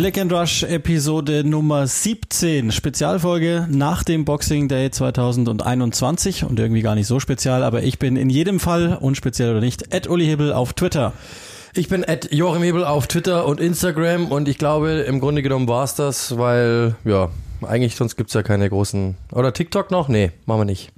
Flick and Rush Episode Nummer 17, Spezialfolge nach dem Boxing Day 2021 und irgendwie gar nicht so spezial, aber ich bin in jedem Fall, unspeziell oder nicht, Ed Uli Hebel auf Twitter. Ich bin Ed Joachim Hebel auf Twitter und Instagram und ich glaube, im Grunde genommen war es das, weil, ja, eigentlich sonst gibt's ja keine großen. Oder TikTok noch? Nee, machen wir nicht.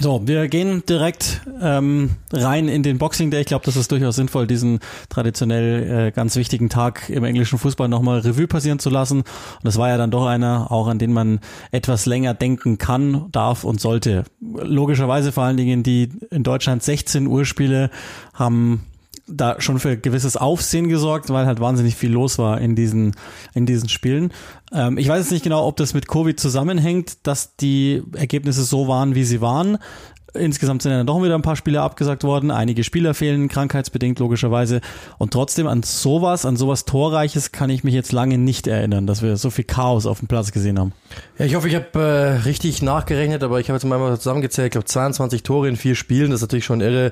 So, wir gehen direkt ähm, rein in den Boxing Day. Ich glaube, das ist durchaus sinnvoll, diesen traditionell äh, ganz wichtigen Tag im englischen Fußball nochmal Revue passieren zu lassen. Und das war ja dann doch einer, auch an den man etwas länger denken kann, darf und sollte. Logischerweise vor allen Dingen die in Deutschland 16 Uhr Spiele haben da schon für gewisses Aufsehen gesorgt, weil halt wahnsinnig viel los war in diesen, in diesen Spielen. Ähm, ich weiß jetzt nicht genau, ob das mit Covid zusammenhängt, dass die Ergebnisse so waren, wie sie waren. Insgesamt sind ja doch wieder ein paar Spieler abgesagt worden. Einige Spieler fehlen, krankheitsbedingt logischerweise. Und trotzdem an sowas, an sowas Torreiches kann ich mich jetzt lange nicht erinnern, dass wir so viel Chaos auf dem Platz gesehen haben. Ja, ich hoffe, ich habe äh, richtig nachgerechnet, aber ich habe jetzt mal zusammengezählt, ich glaube 22 Tore in vier Spielen, das ist natürlich schon irre.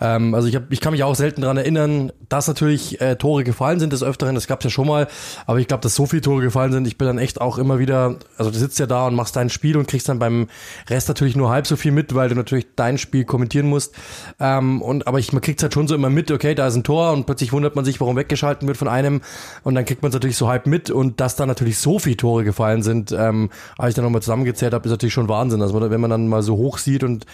Ähm, also ich, hab, ich kann mich auch selten dran erinnern, dass natürlich äh, Tore gefallen sind des Öfteren, das gab's ja schon mal, aber ich glaube, dass so viele Tore gefallen sind, ich bin dann echt auch immer wieder, also du sitzt ja da und machst dein Spiel und kriegst dann beim Rest natürlich nur halb so viel mit, weil du natürlich dein Spiel kommentieren musst. Ähm, und aber ich, man kriegt halt schon so immer mit, okay, da ist ein Tor und plötzlich wundert man sich, warum weggeschalten wird von einem und dann kriegt man es natürlich so halb mit und dass da natürlich so viele Tore gefallen sind, ähm, als ich dann nochmal zusammengezählt habe, ist natürlich schon Wahnsinn. Also wenn man dann mal so hoch sieht und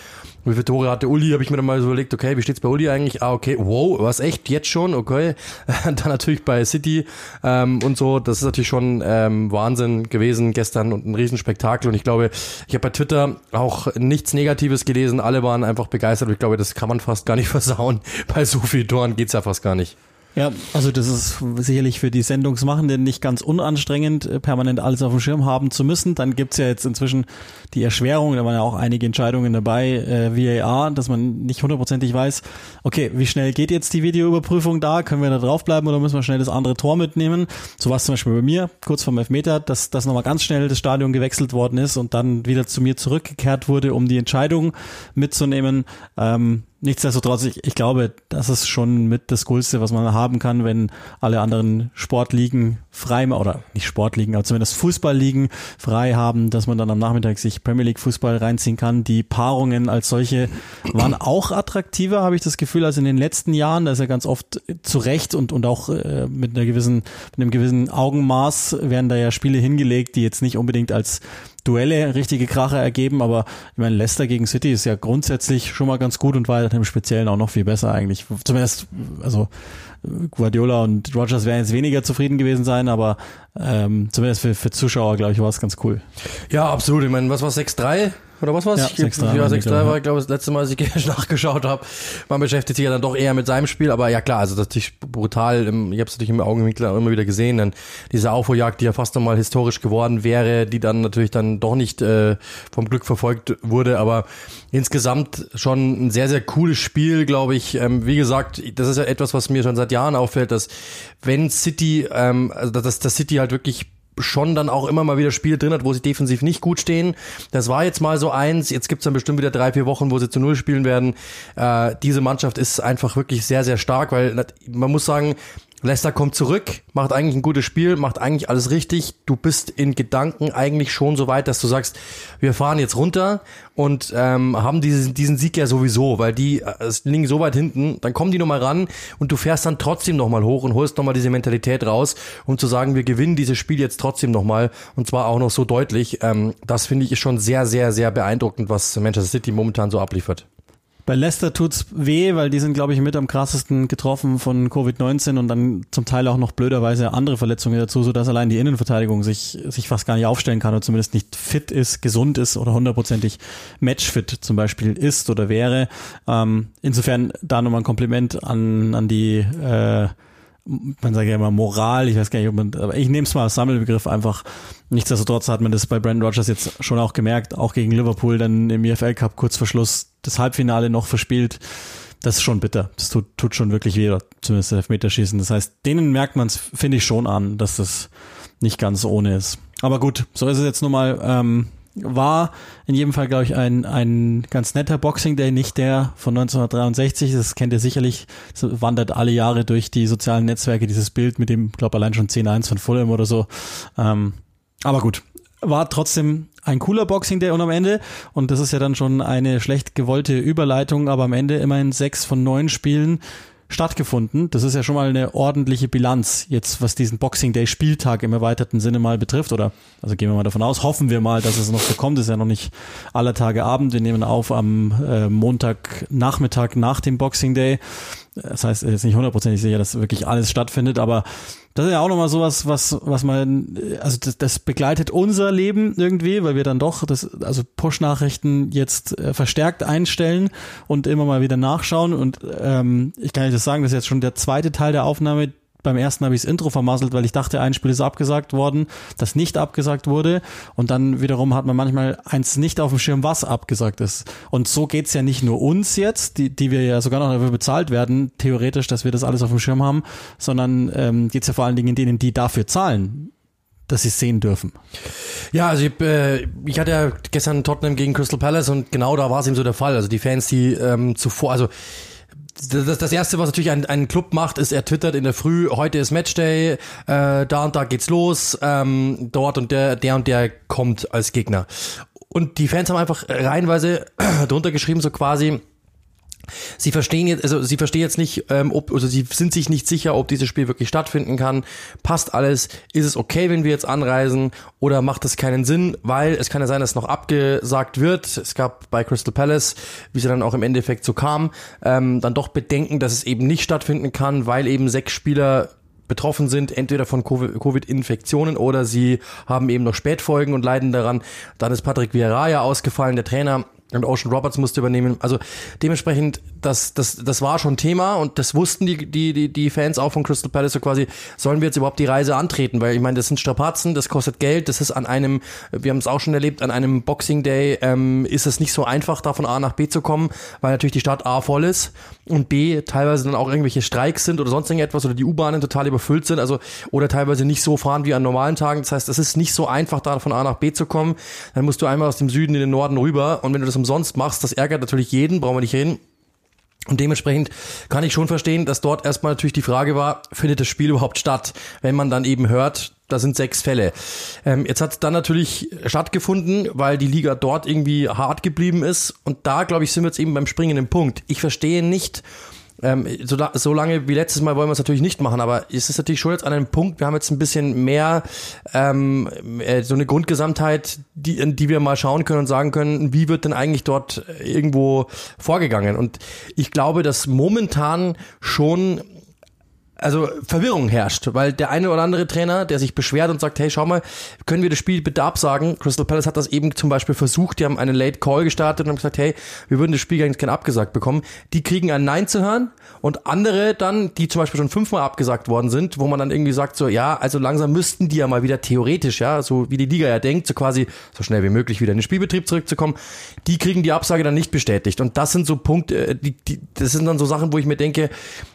wie viele Tore hatte Uli, habe ich mir dann mal so überlegt, okay, wie steht's bei Uli eigentlich? Ah, okay, wow, was echt, jetzt schon, okay. dann natürlich bei City ähm, und so, das ist natürlich schon ähm, Wahnsinn gewesen gestern und ein Riesenspektakel und ich glaube, ich habe bei Twitter auch nichts Negatives gelesen, alle waren einfach begeistert und ich glaube, das kann man fast gar nicht versauen. Bei so vielen Toren geht's ja fast gar nicht. Ja, also das ist sicherlich für die Sendungsmachenden nicht ganz unanstrengend, äh, permanent alles auf dem Schirm haben zu müssen. Dann gibt's ja jetzt inzwischen die Erschwerung, da waren ja auch einige Entscheidungen dabei, äh, VAR, dass man nicht hundertprozentig weiß, okay, wie schnell geht jetzt die Videoüberprüfung da? Können wir da draufbleiben oder müssen wir schnell das andere Tor mitnehmen? So war zum Beispiel bei mir, kurz vorm Elfmeter, dass, dass nochmal ganz schnell das Stadion gewechselt worden ist und dann wieder zu mir zurückgekehrt wurde, um die Entscheidung mitzunehmen. Ähm, Nichtsdestotrotz, ich, ich glaube, das ist schon mit das Coolste, was man haben kann, wenn alle anderen Sportligen frei, oder nicht Sportligen, aber zumindest Fußballligen frei haben, dass man dann am Nachmittag sich Premier League Fußball reinziehen kann. Die Paarungen als solche waren auch attraktiver, habe ich das Gefühl, als in den letzten Jahren. Da ist ja ganz oft zu Recht und, und auch äh, mit einer gewissen, mit einem gewissen Augenmaß werden da ja Spiele hingelegt, die jetzt nicht unbedingt als Duelle richtige Kracher ergeben, aber ich meine, Leicester gegen City ist ja grundsätzlich schon mal ganz gut und war im Speziellen auch noch viel besser eigentlich. Zumindest, also Guardiola und Rogers werden jetzt weniger zufrieden gewesen sein, aber ähm, zumindest für, für Zuschauer, glaube ich, war es ganz cool. Ja, absolut. Ich meine, was war 6-3? Oder was war's? Ja, 6-3 ja, 6 war, ich glaube, das letzte Mal, als ich nachgeschaut habe. Man beschäftigt sich ja dann doch eher mit seinem Spiel, aber ja klar, also das ist brutal. Ich habe es natürlich im Augenwinkel immer wieder gesehen, dann diese Aufholjagd, die ja fast nochmal historisch geworden wäre, die dann natürlich dann doch nicht äh, vom Glück verfolgt wurde, aber insgesamt schon ein sehr, sehr cooles Spiel, glaube ich. Ähm, wie gesagt, das ist ja etwas, was mir schon seit Jahren auffällt, dass wenn City, ähm, also dass das City halt wirklich schon dann auch immer mal wieder Spiele drin hat, wo sie defensiv nicht gut stehen. Das war jetzt mal so eins. Jetzt gibt's dann bestimmt wieder drei, vier Wochen, wo sie zu Null spielen werden. Äh, diese Mannschaft ist einfach wirklich sehr, sehr stark, weil man muss sagen, Leicester kommt zurück, macht eigentlich ein gutes Spiel, macht eigentlich alles richtig. Du bist in Gedanken eigentlich schon so weit, dass du sagst, wir fahren jetzt runter und ähm, haben diesen, diesen Sieg ja sowieso, weil die äh, liegen so weit hinten, dann kommen die nochmal ran und du fährst dann trotzdem nochmal hoch und holst nochmal diese Mentalität raus, um zu sagen, wir gewinnen dieses Spiel jetzt trotzdem nochmal und zwar auch noch so deutlich. Ähm, das finde ich schon sehr, sehr, sehr beeindruckend, was Manchester City momentan so abliefert. Bei Leicester tut's weh, weil die sind, glaube ich, mit am krassesten getroffen von Covid-19 und dann zum Teil auch noch blöderweise andere Verletzungen dazu, sodass allein die Innenverteidigung sich, sich fast gar nicht aufstellen kann oder zumindest nicht fit ist, gesund ist oder hundertprozentig matchfit zum Beispiel ist oder wäre. Ähm, insofern da nochmal ein Kompliment an, an die äh, man sagt ja immer Moral, ich weiß gar nicht, ob man, aber ich nehme es mal als Sammelbegriff einfach. Nichtsdestotrotz hat man das bei Brandon Rogers jetzt schon auch gemerkt, auch gegen Liverpool dann im EFL Cup kurz vor Schluss das Halbfinale noch verspielt. Das ist schon bitter. Das tut, tut schon wirklich weh, zumindest Elfmeterschießen. Das heißt, denen merkt man es, finde ich, schon an, dass das nicht ganz ohne ist. Aber gut, so ist es jetzt nun mal. Ähm, war in jedem Fall, glaube ich, ein, ein ganz netter Boxing Day, nicht der von 1963. Das kennt ihr sicherlich. Das wandert alle Jahre durch die sozialen Netzwerke, dieses Bild mit dem, glaube allein schon 10-1 von Fulham oder so. Ähm, aber gut, war trotzdem ein cooler Boxing Day und am Ende, und das ist ja dann schon eine schlecht gewollte Überleitung, aber am Ende immerhin sechs von neun Spielen stattgefunden. Das ist ja schon mal eine ordentliche Bilanz, jetzt was diesen Boxing Day Spieltag im erweiterten Sinne mal betrifft. Oder also gehen wir mal davon aus, hoffen wir mal, dass es noch so kommt. Das ist ja noch nicht aller Tage Abend. Wir nehmen auf am äh, Montagnachmittag nach dem Boxing Day. Das heißt, jetzt nicht hundertprozentig sicher, dass wirklich alles stattfindet, aber das ist ja auch nochmal sowas, was, was man, also das, das begleitet unser Leben irgendwie, weil wir dann doch das, also Push-Nachrichten jetzt äh, verstärkt einstellen und immer mal wieder nachschauen. Und ähm, ich kann euch das sagen, das ist jetzt schon der zweite Teil der Aufnahme, beim ersten habe ich das Intro vermasselt, weil ich dachte, ein Spiel ist abgesagt worden, das nicht abgesagt wurde. Und dann wiederum hat man manchmal eins nicht auf dem Schirm, was abgesagt ist. Und so geht's ja nicht nur uns jetzt, die, die wir ja sogar noch dafür bezahlt werden, theoretisch, dass wir das alles auf dem Schirm haben, sondern ähm, geht's ja vor allen Dingen denen, die dafür zahlen dass sie sehen dürfen. Ja, also ich, äh, ich hatte ja gestern Tottenham gegen Crystal Palace und genau da war es eben so der Fall. Also die Fans, die ähm, zuvor, also das, das erste, was natürlich ein, ein Club macht, ist, er twittert in der Früh, heute ist Matchday, äh, da und da geht's los, ähm, dort und der, der und der kommt als Gegner. Und die Fans haben einfach reihenweise drunter geschrieben, so quasi, Sie verstehen jetzt, also sie verstehen jetzt nicht, ähm, ob, also sie sind sich nicht sicher, ob dieses Spiel wirklich stattfinden kann. Passt alles? Ist es okay, wenn wir jetzt anreisen? Oder macht das keinen Sinn? Weil es kann ja sein, dass noch abgesagt wird. Es gab bei Crystal Palace, wie sie dann auch im Endeffekt so kam, ähm, dann doch Bedenken, dass es eben nicht stattfinden kann, weil eben sechs Spieler betroffen sind, entweder von Covid-Infektionen oder sie haben eben noch Spätfolgen und leiden daran. Dann ist Patrick Vieira ausgefallen, der Trainer und Ocean Roberts musste übernehmen. Also dementsprechend, das, das, das war schon Thema und das wussten die, die, die, die Fans auch von Crystal Palace so quasi, sollen wir jetzt überhaupt die Reise antreten? Weil ich meine, das sind Strapazen, das kostet Geld, das ist an einem, wir haben es auch schon erlebt, an einem Boxing Day ähm, ist es nicht so einfach, da von A nach B zu kommen, weil natürlich die Stadt A voll ist und B teilweise dann auch irgendwelche Streiks sind oder sonst irgendetwas oder die U-Bahnen total überfüllt sind, also oder teilweise nicht so fahren wie an normalen Tagen. Das heißt, es ist nicht so einfach, da von A nach B zu kommen. Dann musst du einmal aus dem Süden in den Norden rüber und wenn du das umsonst machst, das ärgert natürlich jeden, brauchen wir nicht reden. Und dementsprechend kann ich schon verstehen, dass dort erstmal natürlich die Frage war, findet das Spiel überhaupt statt, wenn man dann eben hört, da sind sechs Fälle. Ähm, jetzt hat es dann natürlich stattgefunden, weil die Liga dort irgendwie hart geblieben ist. Und da, glaube ich, sind wir jetzt eben beim springenden Punkt. Ich verstehe nicht, ähm, so, so lange wie letztes Mal wollen wir es natürlich nicht machen, aber es ist natürlich schon jetzt an einem Punkt, wir haben jetzt ein bisschen mehr ähm, äh, so eine Grundgesamtheit, die, in die wir mal schauen können und sagen können, wie wird denn eigentlich dort irgendwo vorgegangen? Und ich glaube, dass momentan schon also Verwirrung herrscht, weil der eine oder andere Trainer, der sich beschwert und sagt, hey, schau mal, können wir das Spiel bitte absagen? Crystal Palace hat das eben zum Beispiel versucht, die haben einen Late Call gestartet und haben gesagt, hey, wir würden das Spiel gar nicht gerne abgesagt bekommen. Die kriegen ein Nein zu hören und andere dann, die zum Beispiel schon fünfmal abgesagt worden sind, wo man dann irgendwie sagt, so, ja, also langsam müssten die ja mal wieder theoretisch, ja, so wie die Liga ja denkt, so quasi so schnell wie möglich wieder in den Spielbetrieb zurückzukommen, die kriegen die Absage dann nicht bestätigt. Und das sind so Punkte, äh, die, die, das sind dann so Sachen, wo ich mir denke,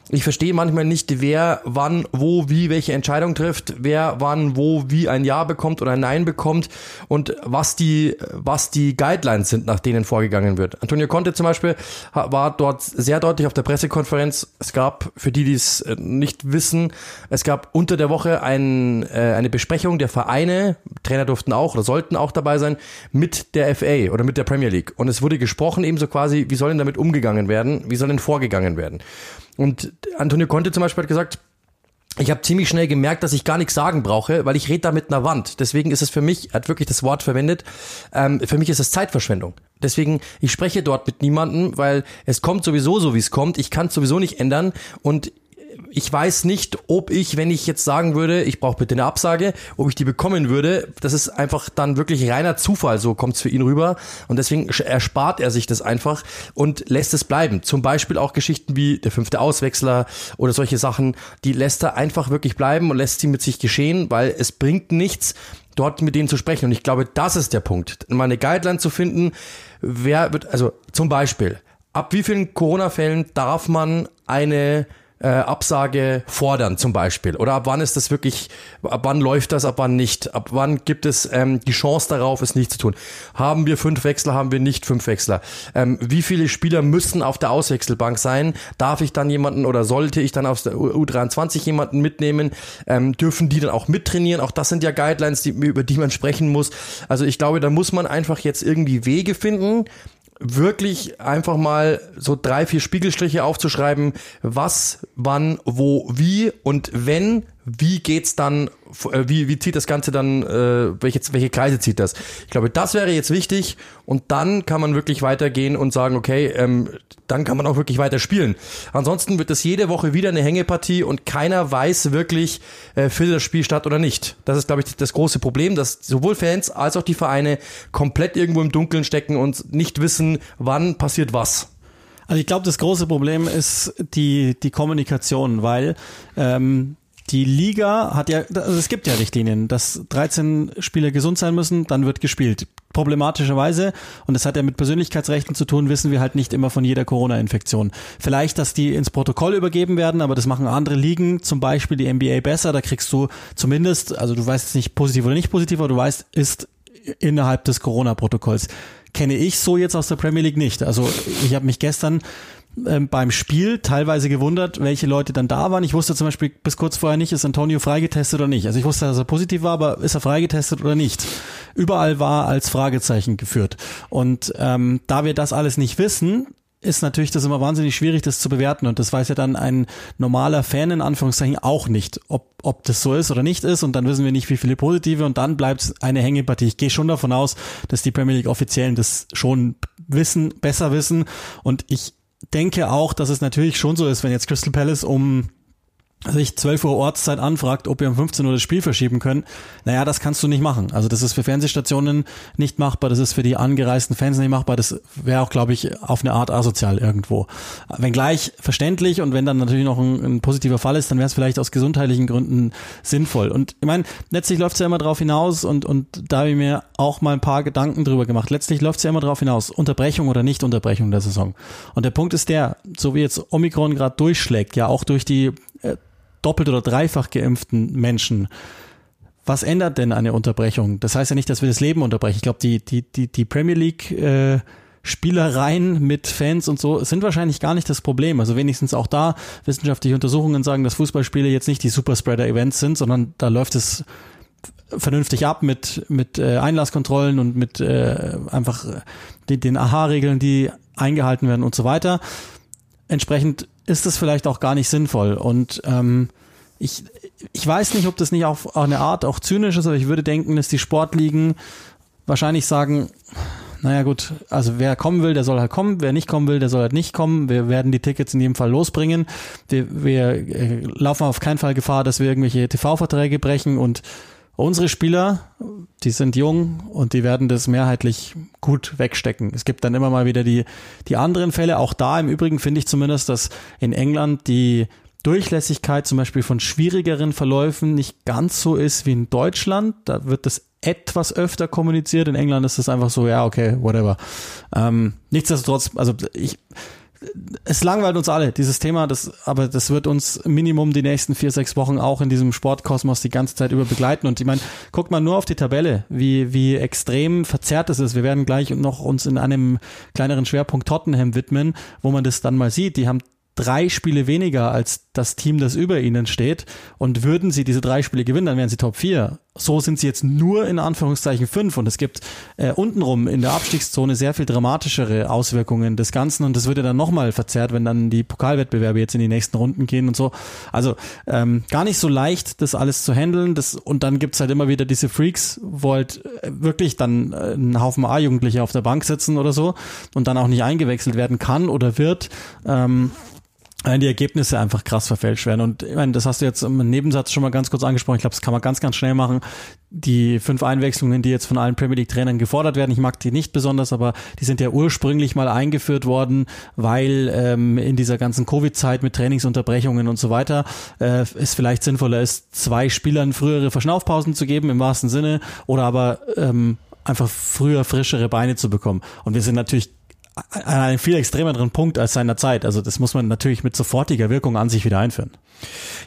ich verstehe manchmal nicht, wer wann, wo, wie welche Entscheidung trifft, wer wann, wo, wie ein Ja bekommt oder ein Nein bekommt und was die, was die Guidelines sind, nach denen vorgegangen wird. Antonio Conte zum Beispiel war dort sehr deutlich auf der Pressekonferenz. Es gab, für die, die es äh, nicht wissen, es gab unter der Woche ein, äh, eine Besprechung der Vereine, Trainer durften auch oder sollten auch dabei sein, mit der FA oder mit der Premier League. Und es wurde gesprochen ebenso quasi, wie soll denn damit umgegangen werden, wie soll denn vorgegangen werden. Und Antonio Conte zum Beispiel hat gesagt, ich habe ziemlich schnell gemerkt, dass ich gar nichts sagen brauche, weil ich rede da mit einer Wand. Deswegen ist es für mich, er hat wirklich das Wort verwendet, ähm, für mich ist es Zeitverschwendung. Deswegen, ich spreche dort mit niemandem, weil es kommt sowieso so, wie es kommt. Ich kann es sowieso nicht ändern und ich weiß nicht, ob ich, wenn ich jetzt sagen würde, ich brauche bitte eine Absage, ob ich die bekommen würde. Das ist einfach dann wirklich reiner Zufall, so kommt es für ihn rüber. Und deswegen erspart er sich das einfach und lässt es bleiben. Zum Beispiel auch Geschichten wie der fünfte Auswechsler oder solche Sachen, die lässt er einfach wirklich bleiben und lässt sie mit sich geschehen, weil es bringt nichts, dort mit denen zu sprechen. Und ich glaube, das ist der Punkt. Mal eine Guideline zu finden, wer wird, also zum Beispiel, ab wie vielen Corona-Fällen darf man eine äh, Absage fordern zum Beispiel? Oder ab wann ist das wirklich, ab wann läuft das, ab wann nicht? Ab wann gibt es ähm, die Chance darauf, es nicht zu tun? Haben wir fünf Wechsler, haben wir nicht fünf Wechsler? Ähm, wie viele Spieler müssen auf der Auswechselbank sein? Darf ich dann jemanden oder sollte ich dann aus der U23 jemanden mitnehmen? Ähm, dürfen die dann auch mittrainieren? Auch das sind ja Guidelines, die, über die man sprechen muss. Also ich glaube, da muss man einfach jetzt irgendwie Wege finden, wirklich einfach mal so drei, vier Spiegelstriche aufzuschreiben, was, wann, wo, wie und wenn wie geht's dann, äh, wie, wie zieht das Ganze dann, äh, welche, welche Kreise zieht das? Ich glaube, das wäre jetzt wichtig und dann kann man wirklich weitergehen und sagen, okay, ähm, dann kann man auch wirklich weiter spielen. Ansonsten wird es jede Woche wieder eine Hängepartie und keiner weiß wirklich, äh, findet das Spiel statt oder nicht. Das ist, glaube ich, das große Problem, dass sowohl Fans als auch die Vereine komplett irgendwo im Dunkeln stecken und nicht wissen, wann passiert was. Also ich glaube, das große Problem ist die, die Kommunikation, weil ähm, die Liga hat ja, also es gibt ja Richtlinien, dass 13 Spieler gesund sein müssen, dann wird gespielt. Problematischerweise, und das hat ja mit Persönlichkeitsrechten zu tun, wissen wir halt nicht immer von jeder Corona-Infektion. Vielleicht, dass die ins Protokoll übergeben werden, aber das machen andere Ligen, zum Beispiel die NBA besser. Da kriegst du zumindest, also du weißt nicht positiv oder nicht positiv, aber du weißt, ist innerhalb des Corona-Protokolls. Kenne ich so jetzt aus der Premier League nicht. Also ich habe mich gestern ähm, beim Spiel teilweise gewundert, welche Leute dann da waren. Ich wusste zum Beispiel bis kurz vorher nicht, ist Antonio freigetestet oder nicht. Also ich wusste, dass er positiv war, aber ist er freigetestet oder nicht? Überall war als Fragezeichen geführt. Und ähm, da wir das alles nicht wissen, ist natürlich das immer wahnsinnig schwierig, das zu bewerten. Und das weiß ja dann ein normaler Fan in Anführungszeichen auch nicht, ob, ob das so ist oder nicht ist. Und dann wissen wir nicht, wie viele positive. Und dann bleibt eine Hängepartie. Ich gehe schon davon aus, dass die Premier League Offiziellen das schon wissen, besser wissen. Und ich denke auch, dass es natürlich schon so ist, wenn jetzt Crystal Palace um sich 12 Uhr Ortszeit anfragt, ob wir um 15 Uhr das Spiel verschieben können, naja, das kannst du nicht machen. Also das ist für Fernsehstationen nicht machbar, das ist für die angereisten Fans nicht machbar, das wäre auch, glaube ich, auf eine Art asozial irgendwo. Wenngleich verständlich und wenn dann natürlich noch ein, ein positiver Fall ist, dann wäre es vielleicht aus gesundheitlichen Gründen sinnvoll. Und ich meine, letztlich läuft es ja immer darauf hinaus und, und da habe ich mir auch mal ein paar Gedanken drüber gemacht. Letztlich läuft es ja immer darauf hinaus, Unterbrechung oder nicht Unterbrechung der Saison. Und der Punkt ist der, so wie jetzt Omikron gerade durchschlägt, ja auch durch die äh, doppelt oder dreifach geimpften Menschen. Was ändert denn eine Unterbrechung? Das heißt ja nicht, dass wir das Leben unterbrechen. Ich glaube, die, die, die, die Premier League äh, Spielereien mit Fans und so sind wahrscheinlich gar nicht das Problem. Also wenigstens auch da wissenschaftliche Untersuchungen sagen, dass Fußballspiele jetzt nicht die Superspreader-Events sind, sondern da läuft es vernünftig ab mit mit äh, Einlasskontrollen und mit äh, einfach die, den AHA-Regeln, die eingehalten werden und so weiter. Entsprechend ist das vielleicht auch gar nicht sinnvoll. Und ähm, ich, ich weiß nicht, ob das nicht auf, auf eine Art auch zynisch ist, aber ich würde denken, dass die Sportligen wahrscheinlich sagen, naja gut, also wer kommen will, der soll halt kommen, wer nicht kommen will, der soll halt nicht kommen. Wir werden die Tickets in jedem Fall losbringen. Wir, wir äh, laufen auf keinen Fall Gefahr, dass wir irgendwelche TV-Verträge brechen und Unsere Spieler, die sind jung und die werden das mehrheitlich gut wegstecken. Es gibt dann immer mal wieder die, die anderen Fälle. Auch da im Übrigen finde ich zumindest, dass in England die Durchlässigkeit zum Beispiel von schwierigeren Verläufen nicht ganz so ist wie in Deutschland. Da wird das etwas öfter kommuniziert. In England ist es einfach so, ja, okay, whatever. Ähm, nichtsdestotrotz, also ich, es langweilt uns alle, dieses Thema, das, aber das wird uns Minimum die nächsten vier, sechs Wochen auch in diesem Sportkosmos die ganze Zeit über begleiten. Und ich meine, guckt mal nur auf die Tabelle, wie, wie extrem verzerrt es ist. Wir werden gleich noch uns in einem kleineren Schwerpunkt Tottenham widmen, wo man das dann mal sieht. Die haben drei Spiele weniger als das Team, das über ihnen steht. Und würden sie diese drei Spiele gewinnen, dann wären sie Top 4. So sind sie jetzt nur in Anführungszeichen fünf. Und es gibt äh, untenrum in der Abstiegszone sehr viel dramatischere Auswirkungen des Ganzen. Und das würde dann nochmal verzerrt, wenn dann die Pokalwettbewerbe jetzt in die nächsten Runden gehen und so. Also ähm, gar nicht so leicht, das alles zu handeln. Das, und dann gibt's halt immer wieder diese Freaks, wo halt äh, wirklich dann äh, ein Haufen A-Jugendliche auf der Bank sitzen oder so und dann auch nicht eingewechselt werden kann oder wird. Ähm, die Ergebnisse einfach krass verfälscht werden. Und ich meine, das hast du jetzt im Nebensatz schon mal ganz kurz angesprochen. Ich glaube, das kann man ganz, ganz schnell machen. Die fünf Einwechslungen, die jetzt von allen Premier League Trainern gefordert werden, ich mag die nicht besonders, aber die sind ja ursprünglich mal eingeführt worden, weil ähm, in dieser ganzen Covid-Zeit mit Trainingsunterbrechungen und so weiter äh, es vielleicht sinnvoller ist, zwei Spielern frühere Verschnaufpausen zu geben, im wahrsten Sinne, oder aber ähm, einfach früher frischere Beine zu bekommen. Und wir sind natürlich an einem viel extremeren Punkt als seiner Zeit. Also das muss man natürlich mit sofortiger Wirkung an sich wieder einführen.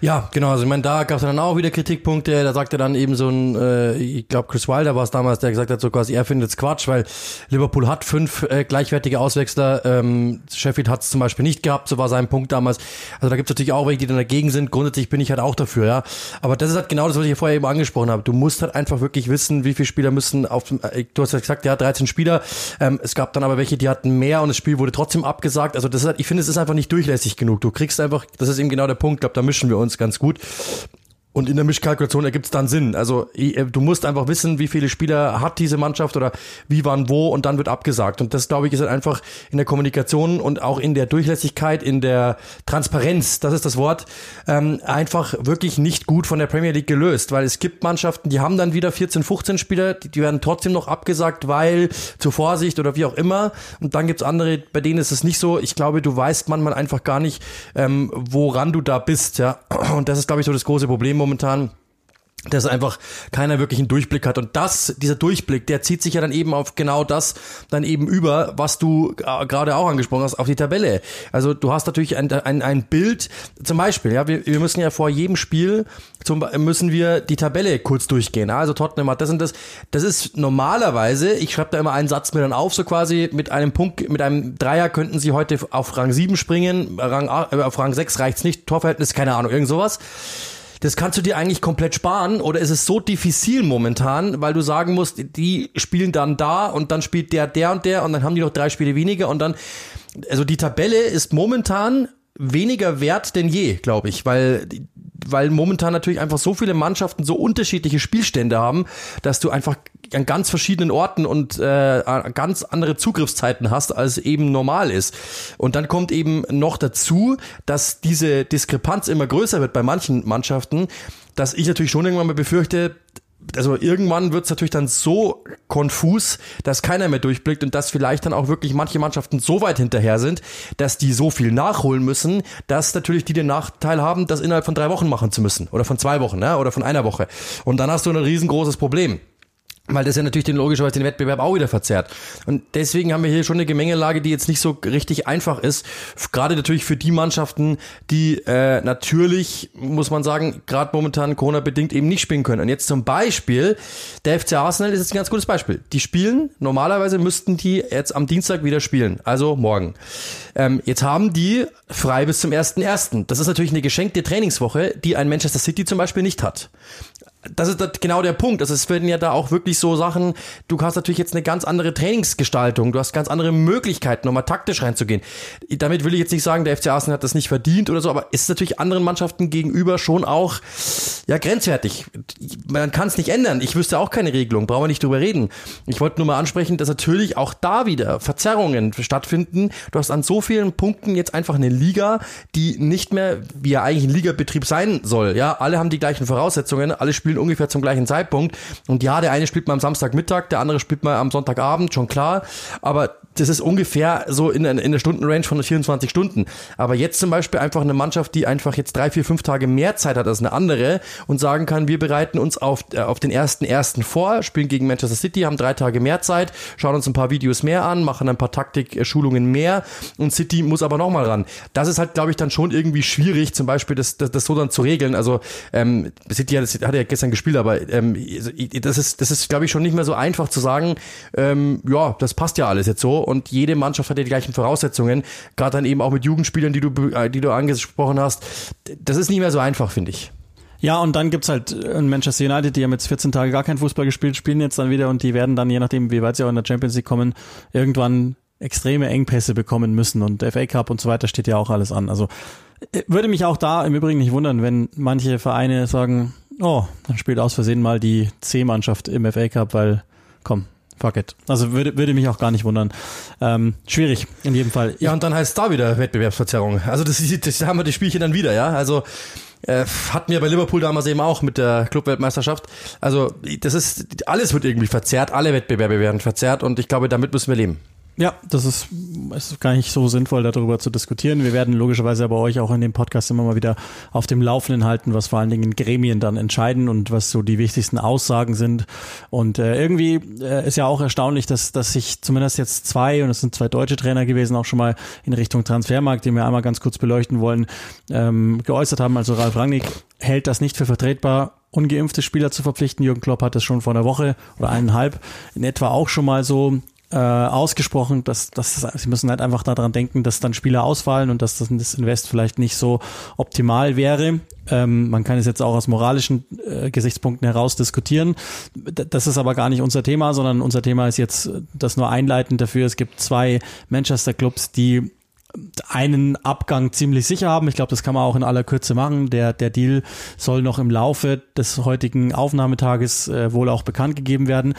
Ja, genau. Also ich meine, da gab es dann auch wieder Kritikpunkte. Da sagte dann eben so ein, äh, ich glaube Chris Wilder war es damals, der gesagt hat, so quasi er findet es Quatsch, weil Liverpool hat fünf äh, gleichwertige Auswechsler. Ähm, Sheffield hat es zum Beispiel nicht gehabt, so war sein Punkt damals. Also da gibt es natürlich auch welche, die dann dagegen sind. Grundsätzlich bin ich halt auch dafür, ja. Aber das ist halt genau das, was ich vorher eben angesprochen habe. Du musst halt einfach wirklich wissen, wie viele Spieler müssen auf äh, du hast ja gesagt, ja, 13 Spieler. Ähm, es gab dann aber welche, die hatten mehr und das Spiel wurde trotzdem abgesagt. Also das ist ich finde, es ist einfach nicht durchlässig genug. Du kriegst einfach, das ist eben genau der Punkt, ich glaube, da mischen wir uns ganz gut. Und in der Mischkalkulation ergibt es dann Sinn. Also äh, du musst einfach wissen, wie viele Spieler hat diese Mannschaft oder wie, wann, wo und dann wird abgesagt. Und das, glaube ich, ist halt einfach in der Kommunikation und auch in der Durchlässigkeit, in der Transparenz, das ist das Wort, ähm, einfach wirklich nicht gut von der Premier League gelöst. Weil es gibt Mannschaften, die haben dann wieder 14, 15 Spieler, die, die werden trotzdem noch abgesagt, weil zur Vorsicht oder wie auch immer. Und dann gibt's andere, bei denen ist es nicht so. Ich glaube, du weißt manchmal einfach gar nicht, ähm, woran du da bist. ja. Und das ist, glaube ich, so das große Problem momentan dass einfach keiner wirklich einen Durchblick hat. Und das, dieser Durchblick, der zieht sich ja dann eben auf genau das dann eben über, was du äh, gerade auch angesprochen hast, auf die Tabelle. Also du hast natürlich ein, ein, ein Bild, zum Beispiel, ja, wir, wir müssen ja vor jedem Spiel zum, müssen wir die Tabelle kurz durchgehen. Also Tottenham hat das und das. Das ist normalerweise, ich schreibe da immer einen Satz mir dann auf, so quasi mit einem Punkt, mit einem Dreier könnten sie heute auf Rang 7 springen, Rang, äh, auf Rang 6 reicht's nicht, Torverhältnis, keine Ahnung, irgend sowas. Das kannst du dir eigentlich komplett sparen oder ist es so diffizil momentan, weil du sagen musst, die spielen dann da und dann spielt der, der und der und dann haben die noch drei Spiele weniger und dann, also die Tabelle ist momentan weniger wert denn je, glaube ich, weil weil momentan natürlich einfach so viele Mannschaften so unterschiedliche Spielstände haben, dass du einfach an ganz verschiedenen Orten und äh, ganz andere Zugriffszeiten hast, als eben normal ist. Und dann kommt eben noch dazu, dass diese Diskrepanz immer größer wird bei manchen Mannschaften, dass ich natürlich schon irgendwann mal befürchte, also irgendwann wird es natürlich dann so konfus, dass keiner mehr durchblickt und dass vielleicht dann auch wirklich manche Mannschaften so weit hinterher sind, dass die so viel nachholen müssen, dass natürlich die den Nachteil haben, das innerhalb von drei Wochen machen zu müssen oder von zwei Wochen ja, oder von einer Woche. Und dann hast du ein riesengroßes Problem weil das ja natürlich den logischerweise den Wettbewerb auch wieder verzerrt. Und deswegen haben wir hier schon eine Gemengelage, die jetzt nicht so richtig einfach ist. Gerade natürlich für die Mannschaften, die äh, natürlich, muss man sagen, gerade momentan Corona-bedingt eben nicht spielen können. Und jetzt zum Beispiel, der FC Arsenal ist jetzt ein ganz gutes Beispiel. Die spielen, normalerweise müssten die jetzt am Dienstag wieder spielen, also morgen. Ähm, jetzt haben die frei bis zum 1.1. Das ist natürlich eine geschenkte Trainingswoche, die ein Manchester City zum Beispiel nicht hat das ist das genau der Punkt. Also es werden ja da auch wirklich so Sachen, du hast natürlich jetzt eine ganz andere Trainingsgestaltung, du hast ganz andere Möglichkeiten, nochmal taktisch reinzugehen. Damit will ich jetzt nicht sagen, der FC Arsenal hat das nicht verdient oder so, aber ist natürlich anderen Mannschaften gegenüber schon auch ja grenzwertig. Man kann es nicht ändern. Ich wüsste auch keine Regelung, brauchen wir nicht drüber reden. Ich wollte nur mal ansprechen, dass natürlich auch da wieder Verzerrungen stattfinden. Du hast an so vielen Punkten jetzt einfach eine Liga, die nicht mehr wie ja eigentlich ein Ligabetrieb sein soll. Ja, alle haben die gleichen Voraussetzungen, alle spielen spielen ungefähr zum gleichen Zeitpunkt. Und ja, der eine spielt mal am Samstagmittag, der andere spielt mal am Sonntagabend, schon klar. Aber das ist ungefähr so in, in der Stundenrange von 24 Stunden. Aber jetzt zum Beispiel einfach eine Mannschaft, die einfach jetzt drei, vier, fünf Tage mehr Zeit hat als eine andere und sagen kann, wir bereiten uns auf, äh, auf den ersten ersten vor, spielen gegen Manchester City, haben drei Tage mehr Zeit, schauen uns ein paar Videos mehr an, machen ein paar Taktik-Schulungen mehr und City muss aber nochmal ran. Das ist halt, glaube ich, dann schon irgendwie schwierig, zum Beispiel das, das, das so dann zu regeln. Also ähm, City hat, hat ja gestern gespielt, aber ähm, das ist, das ist, glaube ich, schon nicht mehr so einfach zu sagen, ähm, ja, das passt ja alles jetzt so und jede Mannschaft hat ja die gleichen Voraussetzungen, gerade dann eben auch mit Jugendspielern, die du, äh, die du angesprochen hast. Das ist nicht mehr so einfach, finde ich. Ja, und dann gibt's halt äh, Manchester United, die haben jetzt 14 Tage gar kein Fußball gespielt, spielen jetzt dann wieder und die werden dann, je nachdem, wie weit sie auch in der Champions League kommen, irgendwann extreme Engpässe bekommen müssen und FA Cup und so weiter steht ja auch alles an. Also äh, würde mich auch da im Übrigen nicht wundern, wenn manche Vereine sagen, oh, dann spielt aus Versehen mal die C-Mannschaft im FA Cup, weil komm, fuck it. Also würde, würde mich auch gar nicht wundern. Ähm, schwierig, in jedem Fall. Ja, und dann heißt da wieder Wettbewerbsverzerrung. Also das, das haben wir die Spielchen dann wieder, ja. Also äh, hatten wir bei Liverpool damals eben auch mit der Clubweltmeisterschaft. Also das ist, alles wird irgendwie verzerrt, alle Wettbewerbe werden verzerrt und ich glaube, damit müssen wir leben. Ja, das ist, ist gar nicht so sinnvoll, darüber zu diskutieren. Wir werden logischerweise aber euch auch in dem Podcast immer mal wieder auf dem Laufenden halten, was vor allen Dingen Gremien dann entscheiden und was so die wichtigsten Aussagen sind. Und äh, irgendwie äh, ist ja auch erstaunlich, dass, dass sich zumindest jetzt zwei, und es sind zwei deutsche Trainer gewesen, auch schon mal in Richtung Transfermarkt, den wir einmal ganz kurz beleuchten wollen, ähm, geäußert haben. Also Ralf Rangnick hält das nicht für vertretbar, ungeimpfte Spieler zu verpflichten. Jürgen Klopp hat das schon vor einer Woche oder eineinhalb in etwa auch schon mal so äh, ausgesprochen, dass, dass sie müssen halt einfach daran denken, dass dann Spieler ausfallen und dass das, das Invest vielleicht nicht so optimal wäre. Ähm, man kann es jetzt auch aus moralischen äh, Gesichtspunkten heraus diskutieren. Das ist aber gar nicht unser Thema, sondern unser Thema ist jetzt das nur einleitend dafür. Es gibt zwei Manchester Clubs, die einen Abgang ziemlich sicher haben. Ich glaube, das kann man auch in aller Kürze machen. Der, der Deal soll noch im Laufe des heutigen Aufnahmetages äh, wohl auch bekannt gegeben werden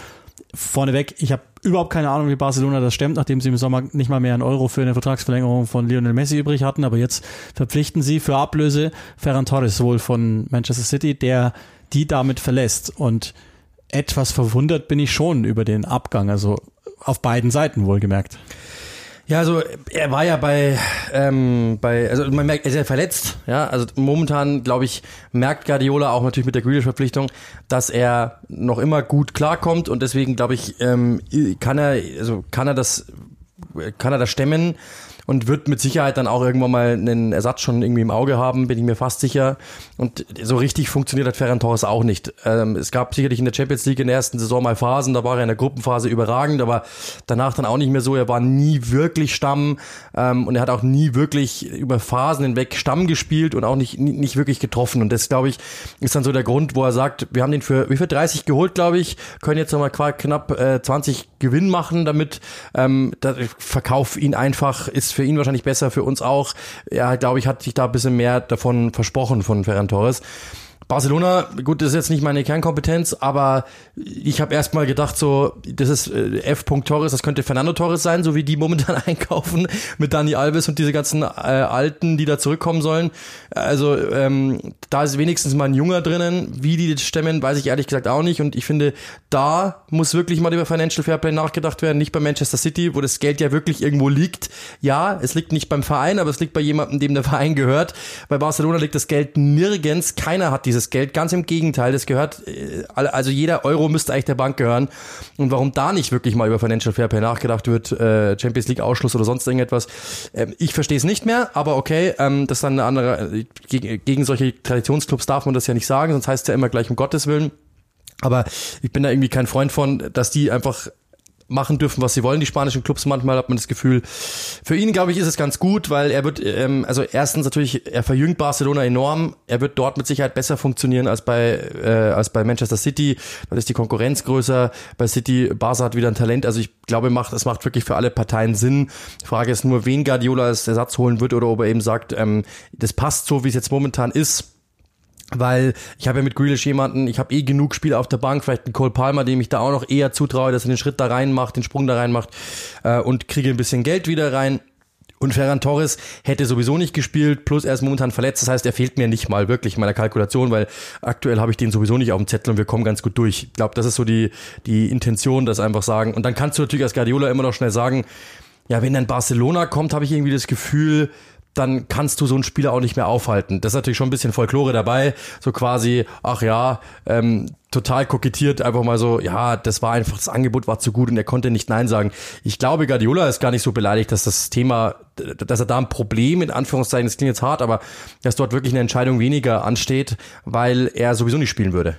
vorneweg, ich habe überhaupt keine Ahnung, wie Barcelona das stemmt, nachdem sie im Sommer nicht mal mehr einen Euro für eine Vertragsverlängerung von Lionel Messi übrig hatten. Aber jetzt verpflichten sie für Ablöse Ferran Torres wohl von Manchester City, der die damit verlässt. Und etwas verwundert bin ich schon über den Abgang, also auf beiden Seiten wohlgemerkt. Ja, also er war ja bei, ähm, bei, also man merkt, er ist ja verletzt, ja. Also momentan, glaube ich, merkt Guardiola auch natürlich mit der Grealish-Verpflichtung, dass er noch immer gut klarkommt und deswegen glaube ich, ähm, kann er, also kann er das, kann er das stemmen und wird mit Sicherheit dann auch irgendwann mal einen Ersatz schon irgendwie im Auge haben, bin ich mir fast sicher. Und so richtig funktioniert hat Ferran Torres auch nicht. Ähm, es gab sicherlich in der Champions League in der ersten Saison mal Phasen, da war er in der Gruppenphase überragend, aber danach dann auch nicht mehr so. Er war nie wirklich Stamm ähm, und er hat auch nie wirklich über Phasen hinweg Stamm gespielt und auch nicht, nicht wirklich getroffen. Und das, glaube ich, ist dann so der Grund, wo er sagt, wir haben den für wie viel 30 geholt, glaube ich, können jetzt nochmal knapp äh, 20 Gewinn machen damit. Ähm, der Verkauf ihn einfach ist für ihn wahrscheinlich besser, für uns auch. Ja, glaube ich, hat sich da ein bisschen mehr davon versprochen von Ferran Torres. Barcelona, gut, das ist jetzt nicht meine Kernkompetenz, aber ich habe erstmal gedacht, so, das ist äh, F. Torres, das könnte Fernando Torres sein, so wie die momentan einkaufen mit Dani Alves und diese ganzen äh, Alten, die da zurückkommen sollen. Also ähm, da ist wenigstens mal ein Junger drinnen. Wie die das stemmen, weiß ich ehrlich gesagt auch nicht. Und ich finde, da muss wirklich mal über Financial Fairplay nachgedacht werden, nicht bei Manchester City, wo das Geld ja wirklich irgendwo liegt. Ja, es liegt nicht beim Verein, aber es liegt bei jemandem, dem der Verein gehört. Bei Barcelona liegt das Geld nirgends. Keiner hat dieses dieses Geld. Ganz im Gegenteil, das gehört, äh, also jeder Euro müsste eigentlich der Bank gehören. Und warum da nicht wirklich mal über Financial Fairplay nachgedacht wird, äh, Champions League Ausschluss oder sonst irgendetwas, ähm, ich verstehe es nicht mehr, aber okay, ähm, das ist dann eine andere, äh, gegen solche Traditionsclubs darf man das ja nicht sagen, sonst heißt es ja immer gleich um Gottes Willen. Aber ich bin da irgendwie kein Freund von, dass die einfach machen dürfen, was sie wollen, die spanischen Clubs. Manchmal hat man das Gefühl, für ihn, glaube ich, ist es ganz gut, weil er wird, ähm, also erstens natürlich, er verjüngt Barcelona enorm. Er wird dort mit Sicherheit besser funktionieren als bei, äh, als bei Manchester City. Da ist die Konkurrenz größer. Bei City, Barca hat wieder ein Talent. Also ich glaube, macht, es macht wirklich für alle Parteien Sinn. Die Frage ist nur, wen Guardiola als Ersatz holen wird oder ob er eben sagt, ähm, das passt so, wie es jetzt momentan ist weil ich habe ja mit Grealish jemanden, ich habe eh genug Spiele auf der Bank, vielleicht einen Cole Palmer, dem ich da auch noch eher zutraue, dass er den Schritt da rein macht, den Sprung da rein macht äh, und kriege ein bisschen Geld wieder rein. Und Ferran Torres hätte sowieso nicht gespielt, plus er ist momentan verletzt. Das heißt, er fehlt mir nicht mal wirklich in meiner Kalkulation, weil aktuell habe ich den sowieso nicht auf dem Zettel und wir kommen ganz gut durch. Ich glaube, das ist so die, die Intention, das einfach sagen. Und dann kannst du natürlich als Guardiola immer noch schnell sagen, ja, wenn dann Barcelona kommt, habe ich irgendwie das Gefühl, dann kannst du so einen Spieler auch nicht mehr aufhalten. Das ist natürlich schon ein bisschen Folklore dabei, so quasi, ach ja, ähm, total kokettiert, einfach mal so, ja, das war einfach, das Angebot war zu gut und er konnte nicht Nein sagen. Ich glaube, Guardiola ist gar nicht so beleidigt, dass das Thema, dass er da ein Problem, in Anführungszeichen, das klingt jetzt hart, aber dass dort wirklich eine Entscheidung weniger ansteht, weil er sowieso nicht spielen würde.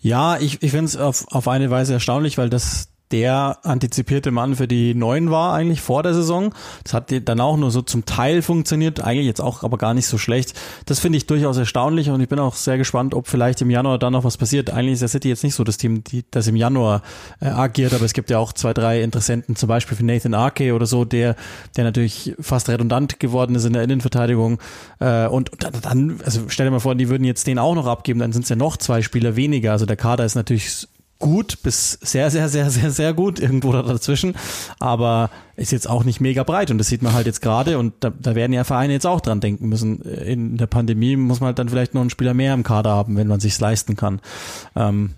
Ja, ich, ich finde es auf, auf eine Weise erstaunlich, weil das der antizipierte Mann für die Neuen war eigentlich vor der Saison. Das hat dann auch nur so zum Teil funktioniert, eigentlich jetzt auch aber gar nicht so schlecht. Das finde ich durchaus erstaunlich und ich bin auch sehr gespannt, ob vielleicht im Januar dann noch was passiert. Eigentlich ist der City jetzt nicht so das Team, die, das im Januar äh, agiert, aber es gibt ja auch zwei, drei Interessenten, zum Beispiel für Nathan Arke oder so, der, der natürlich fast redundant geworden ist in der Innenverteidigung. Äh, und, dann, also stell dir mal vor, die würden jetzt den auch noch abgeben, dann sind es ja noch zwei Spieler weniger. Also der Kader ist natürlich gut bis sehr, sehr, sehr, sehr, sehr gut irgendwo da dazwischen, aber ist jetzt auch nicht mega breit und das sieht man halt jetzt gerade und da, da werden ja Vereine jetzt auch dran denken müssen. In der Pandemie muss man halt dann vielleicht noch einen Spieler mehr im Kader haben, wenn man sich's leisten kann. Ähm,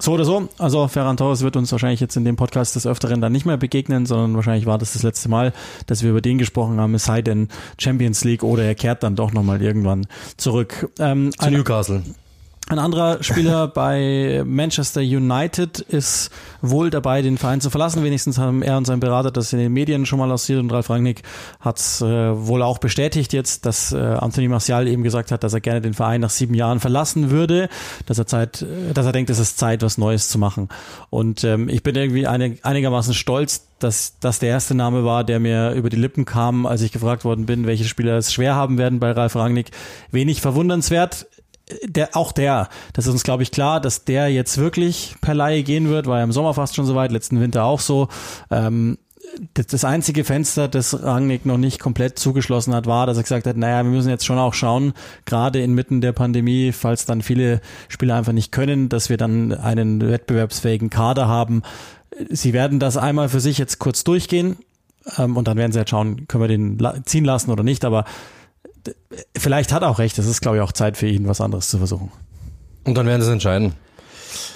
so oder so, also Ferran Torres wird uns wahrscheinlich jetzt in dem Podcast des Öfteren dann nicht mehr begegnen, sondern wahrscheinlich war das das letzte Mal, dass wir über den gesprochen haben, es sei denn Champions League oder er kehrt dann doch nochmal irgendwann zurück. Ähm, Zu Newcastle. Ein anderer Spieler bei Manchester United ist wohl dabei, den Verein zu verlassen. Wenigstens haben er und sein Berater das in den Medien schon mal lanciert und Ralf Rangnick hat es äh, wohl auch bestätigt jetzt, dass äh, Anthony Martial eben gesagt hat, dass er gerne den Verein nach sieben Jahren verlassen würde, dass er Zeit, äh, dass er denkt, es ist Zeit, was Neues zu machen. Und ähm, ich bin irgendwie einig, einigermaßen stolz, dass das der erste Name war, der mir über die Lippen kam, als ich gefragt worden bin, welche Spieler es schwer haben werden bei Ralf Rangnick. Wenig verwundernswert der, auch der, das ist uns, glaube ich, klar, dass der jetzt wirklich per Laie gehen wird, war ja im Sommer fast schon soweit, letzten Winter auch so. Ähm, das einzige Fenster, das Rangnick noch nicht komplett zugeschlossen hat, war, dass er gesagt hat, naja, wir müssen jetzt schon auch schauen, gerade inmitten der Pandemie, falls dann viele Spieler einfach nicht können, dass wir dann einen wettbewerbsfähigen Kader haben. Sie werden das einmal für sich jetzt kurz durchgehen ähm, und dann werden sie jetzt schauen, können wir den ziehen lassen oder nicht, aber vielleicht hat er auch recht, es ist, glaube ich, auch Zeit für ihn, was anderes zu versuchen. Und dann werden sie es entscheiden.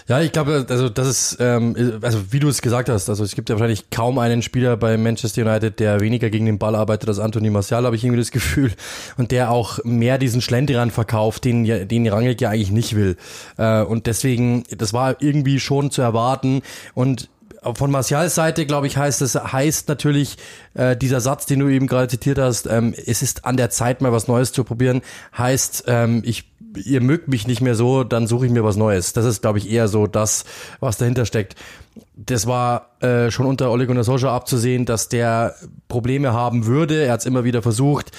Ja, ich glaube, also das ist, ähm, also wie du es gesagt hast, also es gibt ja wahrscheinlich kaum einen Spieler bei Manchester United, der weniger gegen den Ball arbeitet als Anthony Martial, habe ich irgendwie das Gefühl, und der auch mehr diesen Schlendrian verkauft, den den Rangnick ja eigentlich nicht will. Äh, und deswegen, das war irgendwie schon zu erwarten und von Martials Seite, glaube ich, heißt es, heißt natürlich äh, dieser Satz, den du eben gerade zitiert hast, ähm, es ist an der Zeit, mal was Neues zu probieren, heißt, ähm, ich ihr mögt mich nicht mehr so, dann suche ich mir was Neues. Das ist, glaube ich, eher so das, was dahinter steckt das war äh, schon unter Ole Gunnar Solskjaer abzusehen, dass der Probleme haben würde. Er hat es immer wieder versucht.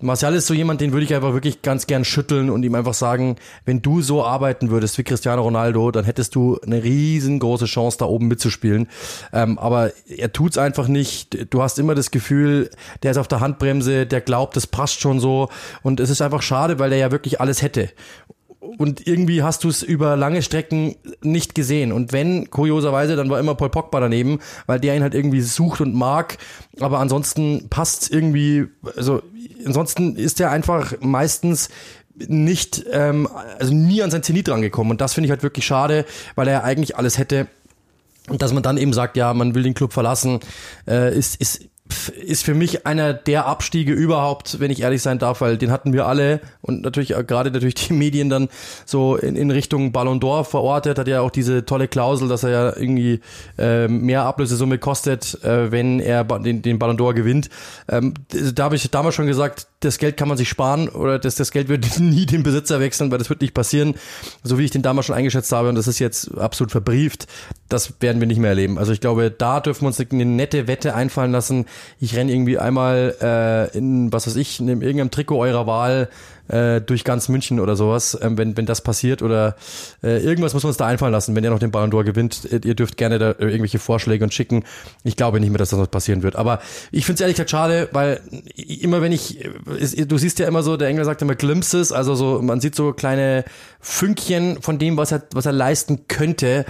Martial ist so jemand, den würde ich einfach wirklich ganz gern schütteln und ihm einfach sagen, wenn du so arbeiten würdest wie Cristiano Ronaldo, dann hättest du eine riesengroße Chance, da oben mitzuspielen. Ähm, aber er tut's einfach nicht. Du hast immer das Gefühl, der ist auf der Handbremse, der glaubt, das passt schon so. Und es ist einfach schade, weil er ja wirklich alles hätte und irgendwie hast du es über lange Strecken nicht gesehen. Und wenn, kurioserweise, dann war immer Paul Pogba daneben, weil der ihn halt irgendwie sucht und mag. Aber ansonsten passt irgendwie, also ansonsten ist er einfach meistens nicht, ähm, also nie an sein Zenit rangekommen. Und das finde ich halt wirklich schade, weil er eigentlich alles hätte. Und dass man dann eben sagt, ja, man will den Club verlassen, äh, ist, ist ist für mich einer der Abstiege überhaupt, wenn ich ehrlich sein darf, weil den hatten wir alle und natürlich gerade natürlich die Medien dann so in, in Richtung Ballon d'Or verortet, hat ja auch diese tolle Klausel, dass er ja irgendwie äh, mehr Ablösesumme kostet, äh, wenn er den, den Ballon d'Or gewinnt. Ähm, da habe ich damals schon gesagt, das Geld kann man sich sparen oder das, das Geld wird nie den Besitzer wechseln, weil das wird nicht passieren, so wie ich den damals schon eingeschätzt habe und das ist jetzt absolut verbrieft. Das werden wir nicht mehr erleben. Also ich glaube, da dürfen wir uns eine nette Wette einfallen lassen. Ich renne irgendwie einmal äh, in, was weiß ich, in irgendeinem Trikot eurer Wahl äh, durch ganz München oder sowas, ähm, wenn, wenn das passiert oder äh, irgendwas muss man uns da einfallen lassen, wenn ihr noch den Ballon d'Or gewinnt. Ihr dürft gerne da irgendwelche Vorschläge und schicken. Ich glaube nicht mehr, dass das was passieren wird. Aber ich finde es ehrlich gesagt schade, weil immer wenn ich, ist, du siehst ja immer so, der Engländer sagt immer Glimpses, also so, man sieht so kleine Fünkchen von dem, was er, was er leisten könnte.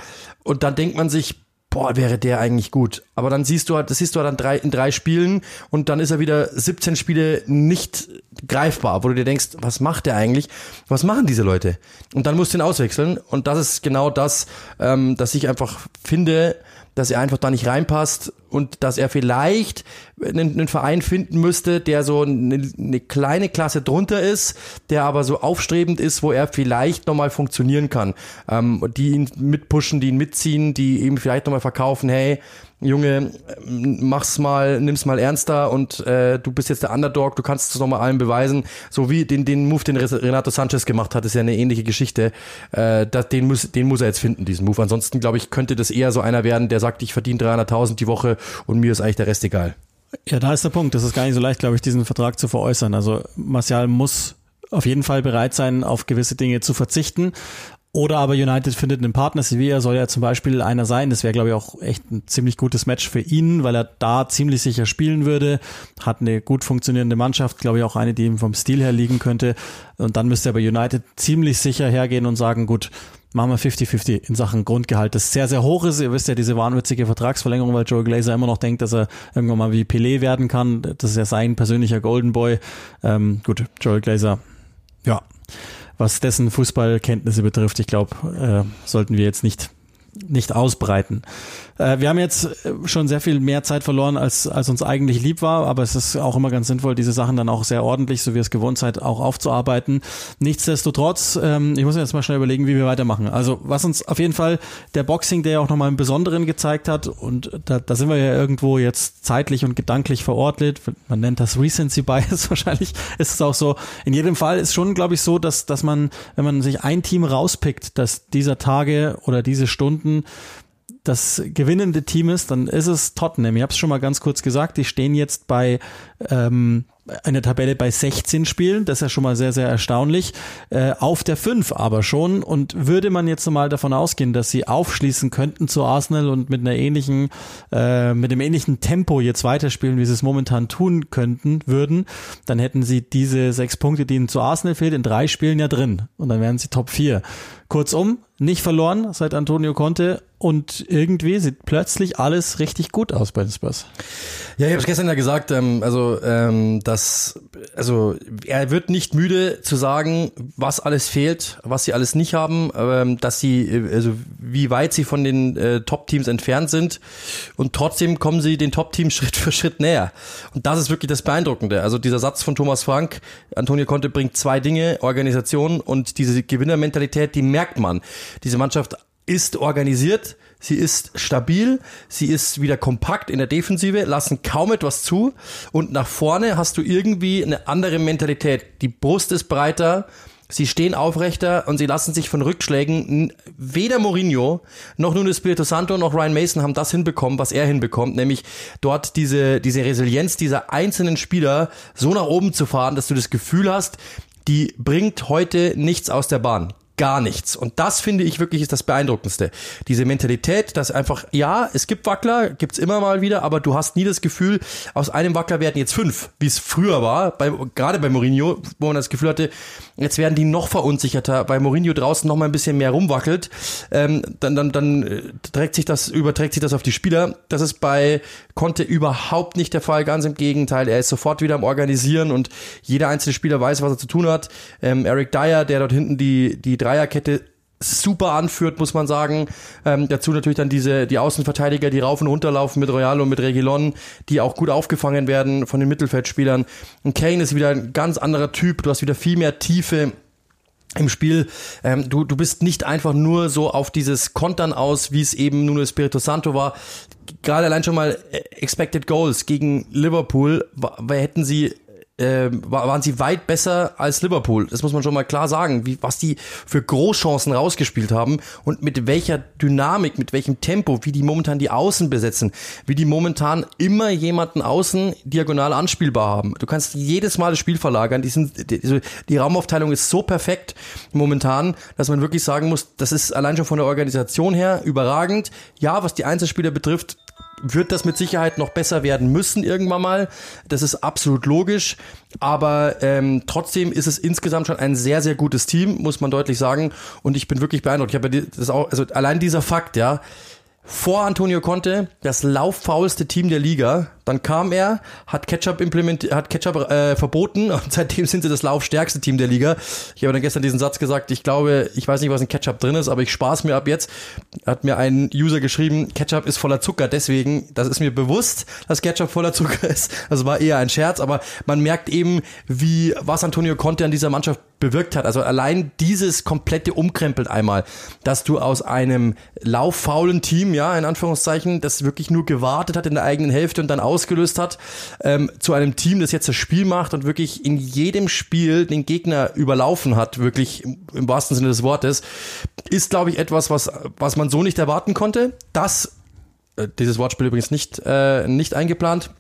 Und dann denkt man sich, boah, wäre der eigentlich gut. Aber dann siehst du halt, das siehst du halt dann drei, in drei Spielen und dann ist er wieder 17 Spiele nicht greifbar, wo du dir denkst, was macht der eigentlich? Was machen diese Leute? Und dann musst du ihn auswechseln und das ist genau das, ähm, dass ich einfach finde, dass er einfach da nicht reinpasst und dass er vielleicht einen, einen Verein finden müsste, der so eine, eine, kleine Klasse drunter ist, der aber so aufstrebend ist, wo er vielleicht nochmal funktionieren kann. Ähm, die ihn mitpushen, die ihn mitziehen, die ihm vielleicht nochmal verkaufen, hey, Junge, mach's mal, nimm's mal ernster und äh, du bist jetzt der Underdog, du kannst es nochmal allen beweisen. So wie den, den Move, den Renato Sanchez gemacht hat, ist ja eine ähnliche Geschichte. Äh, das, den, muss, den muss er jetzt finden, diesen Move. Ansonsten, glaube ich, könnte das eher so einer werden, der sagt, ich verdiene 300.000 die Woche und mir ist eigentlich der Rest egal. Ja, da ist der Punkt. Das ist gar nicht so leicht, glaube ich, diesen Vertrag zu veräußern. Also Martial muss auf jeden Fall bereit sein, auf gewisse Dinge zu verzichten. Oder aber United findet einen Partner. Sevilla soll ja zum Beispiel einer sein. Das wäre, glaube ich, auch echt ein ziemlich gutes Match für ihn, weil er da ziemlich sicher spielen würde. Hat eine gut funktionierende Mannschaft, glaube ich, auch eine, die ihm vom Stil her liegen könnte. Und dann müsste er bei United ziemlich sicher hergehen und sagen, gut, machen wir 50-50 in Sachen Grundgehalt, das sehr, sehr hoch ist. Ihr wisst ja, diese wahnwitzige Vertragsverlängerung, weil Joe Glazer immer noch denkt, dass er irgendwann mal wie Pelé werden kann. Das ist ja sein persönlicher Golden Boy. Ähm, gut, Joel Glazer, ja, was dessen Fußballkenntnisse betrifft, ich glaube, äh, sollten wir jetzt nicht nicht ausbreiten. Äh, wir haben jetzt äh, schon sehr viel mehr Zeit verloren, als, als uns eigentlich lieb war, aber es ist auch immer ganz sinnvoll, diese Sachen dann auch sehr ordentlich, so wie es gewohnt seid, auch aufzuarbeiten. Nichtsdestotrotz, ähm, ich muss jetzt mal schnell überlegen, wie wir weitermachen. Also was uns auf jeden Fall der Boxing Day auch nochmal im Besonderen gezeigt hat, und da, da sind wir ja irgendwo jetzt zeitlich und gedanklich verortet, man nennt das Recency Bias wahrscheinlich, ist es auch so. In jedem Fall ist schon, glaube ich, so, dass, dass man, wenn man sich ein Team rauspickt, dass dieser Tage oder diese Stunden das gewinnende Team ist, dann ist es Tottenham. Ich habe es schon mal ganz kurz gesagt, die stehen jetzt bei ähm, eine Tabelle bei 16 Spielen, das ist ja schon mal sehr, sehr erstaunlich, äh, auf der 5 aber schon und würde man jetzt mal davon ausgehen, dass sie aufschließen könnten zu Arsenal und mit einer ähnlichen, äh, mit einem ähnlichen Tempo jetzt weiterspielen, wie sie es momentan tun könnten, würden, dann hätten sie diese sechs Punkte, die ihnen zu Arsenal fehlt, in drei Spielen ja drin und dann wären sie Top 4. Kurzum, nicht verloren seit Antonio Conte und irgendwie sieht plötzlich alles richtig gut aus bei den Spurs. Ja, ich habe es gestern ja gesagt, ähm, also ähm, dass also er wird nicht müde zu sagen, was alles fehlt, was sie alles nicht haben, ähm, dass sie also wie weit sie von den äh, Top-Teams entfernt sind und trotzdem kommen sie den Top-Teams Schritt für Schritt näher. Und das ist wirklich das Beeindruckende. Also dieser Satz von Thomas Frank, Antonio Conte bringt zwei Dinge, Organisation und diese Gewinnermentalität, die merkt man. Diese Mannschaft ist organisiert, sie ist stabil, sie ist wieder kompakt in der Defensive, lassen kaum etwas zu und nach vorne hast du irgendwie eine andere Mentalität. Die Brust ist breiter, Sie stehen aufrechter und sie lassen sich von Rückschlägen, weder Mourinho noch nun Espirito Santo noch Ryan Mason haben das hinbekommen, was er hinbekommt, nämlich dort diese, diese Resilienz dieser einzelnen Spieler so nach oben zu fahren, dass du das Gefühl hast, die bringt heute nichts aus der Bahn gar nichts. Und das finde ich wirklich ist das Beeindruckendste. Diese Mentalität, dass einfach, ja, es gibt Wackler, gibt's immer mal wieder, aber du hast nie das Gefühl, aus einem Wackler werden jetzt fünf, wie es früher war, bei, gerade bei Mourinho, wo man das Gefühl hatte, jetzt werden die noch verunsicherter, weil Mourinho draußen noch mal ein bisschen mehr rumwackelt, ähm, dann, dann, dann äh, trägt sich das, überträgt sich das auf die Spieler. Das ist bei Conte überhaupt nicht der Fall, ganz im Gegenteil. Er ist sofort wieder am Organisieren und jeder einzelne Spieler weiß, was er zu tun hat. Ähm, Eric Dyer, der dort hinten die, die Dreierkette super anführt, muss man sagen. Ähm, dazu natürlich dann diese die Außenverteidiger, die rauf und runter laufen mit Royalo und mit Regilon, die auch gut aufgefangen werden von den Mittelfeldspielern. Und Kane ist wieder ein ganz anderer Typ. Du hast wieder viel mehr Tiefe im Spiel. Ähm, du, du bist nicht einfach nur so auf dieses Kontern aus, wie es eben Nuno Espirito Santo war. Gerade allein schon mal äh, Expected Goals gegen Liverpool, hätten sie äh, waren sie weit besser als Liverpool. Das muss man schon mal klar sagen, wie, was die für Großchancen rausgespielt haben und mit welcher Dynamik, mit welchem Tempo, wie die momentan die Außen besetzen, wie die momentan immer jemanden außen diagonal anspielbar haben. Du kannst jedes Mal das Spiel verlagern. Die, sind, die, die Raumaufteilung ist so perfekt momentan, dass man wirklich sagen muss, das ist allein schon von der Organisation her überragend. Ja, was die Einzelspieler betrifft, wird das mit Sicherheit noch besser werden müssen irgendwann mal. Das ist absolut logisch. Aber ähm, trotzdem ist es insgesamt schon ein sehr, sehr gutes Team, muss man deutlich sagen. Und ich bin wirklich beeindruckt. Ich habe das auch, also allein dieser Fakt, ja, vor Antonio Conte das lauffaulste Team der Liga. Dann kam er, hat Ketchup implementiert, hat Ketchup äh, verboten und seitdem sind sie das laufstärkste Team der Liga. Ich habe dann gestern diesen Satz gesagt, ich glaube, ich weiß nicht, was in Ketchup drin ist, aber ich spaß mir ab jetzt. Hat mir ein User geschrieben, Ketchup ist voller Zucker, deswegen, das ist mir bewusst, dass Ketchup voller Zucker ist. Das war eher ein Scherz, aber man merkt eben, wie was Antonio Conte an dieser Mannschaft bewirkt hat. Also allein dieses komplette umkrempelt einmal, dass du aus einem lauffaulen Team, ja, in Anführungszeichen, das wirklich nur gewartet hat in der eigenen Hälfte und dann ausgelöst hat, ähm, zu einem Team, das jetzt das Spiel macht und wirklich in jedem Spiel den Gegner überlaufen hat, wirklich im, im wahrsten Sinne des Wortes, ist, glaube ich, etwas, was, was man so nicht erwarten konnte. Das, äh, dieses Wortspiel übrigens nicht, äh, nicht eingeplant,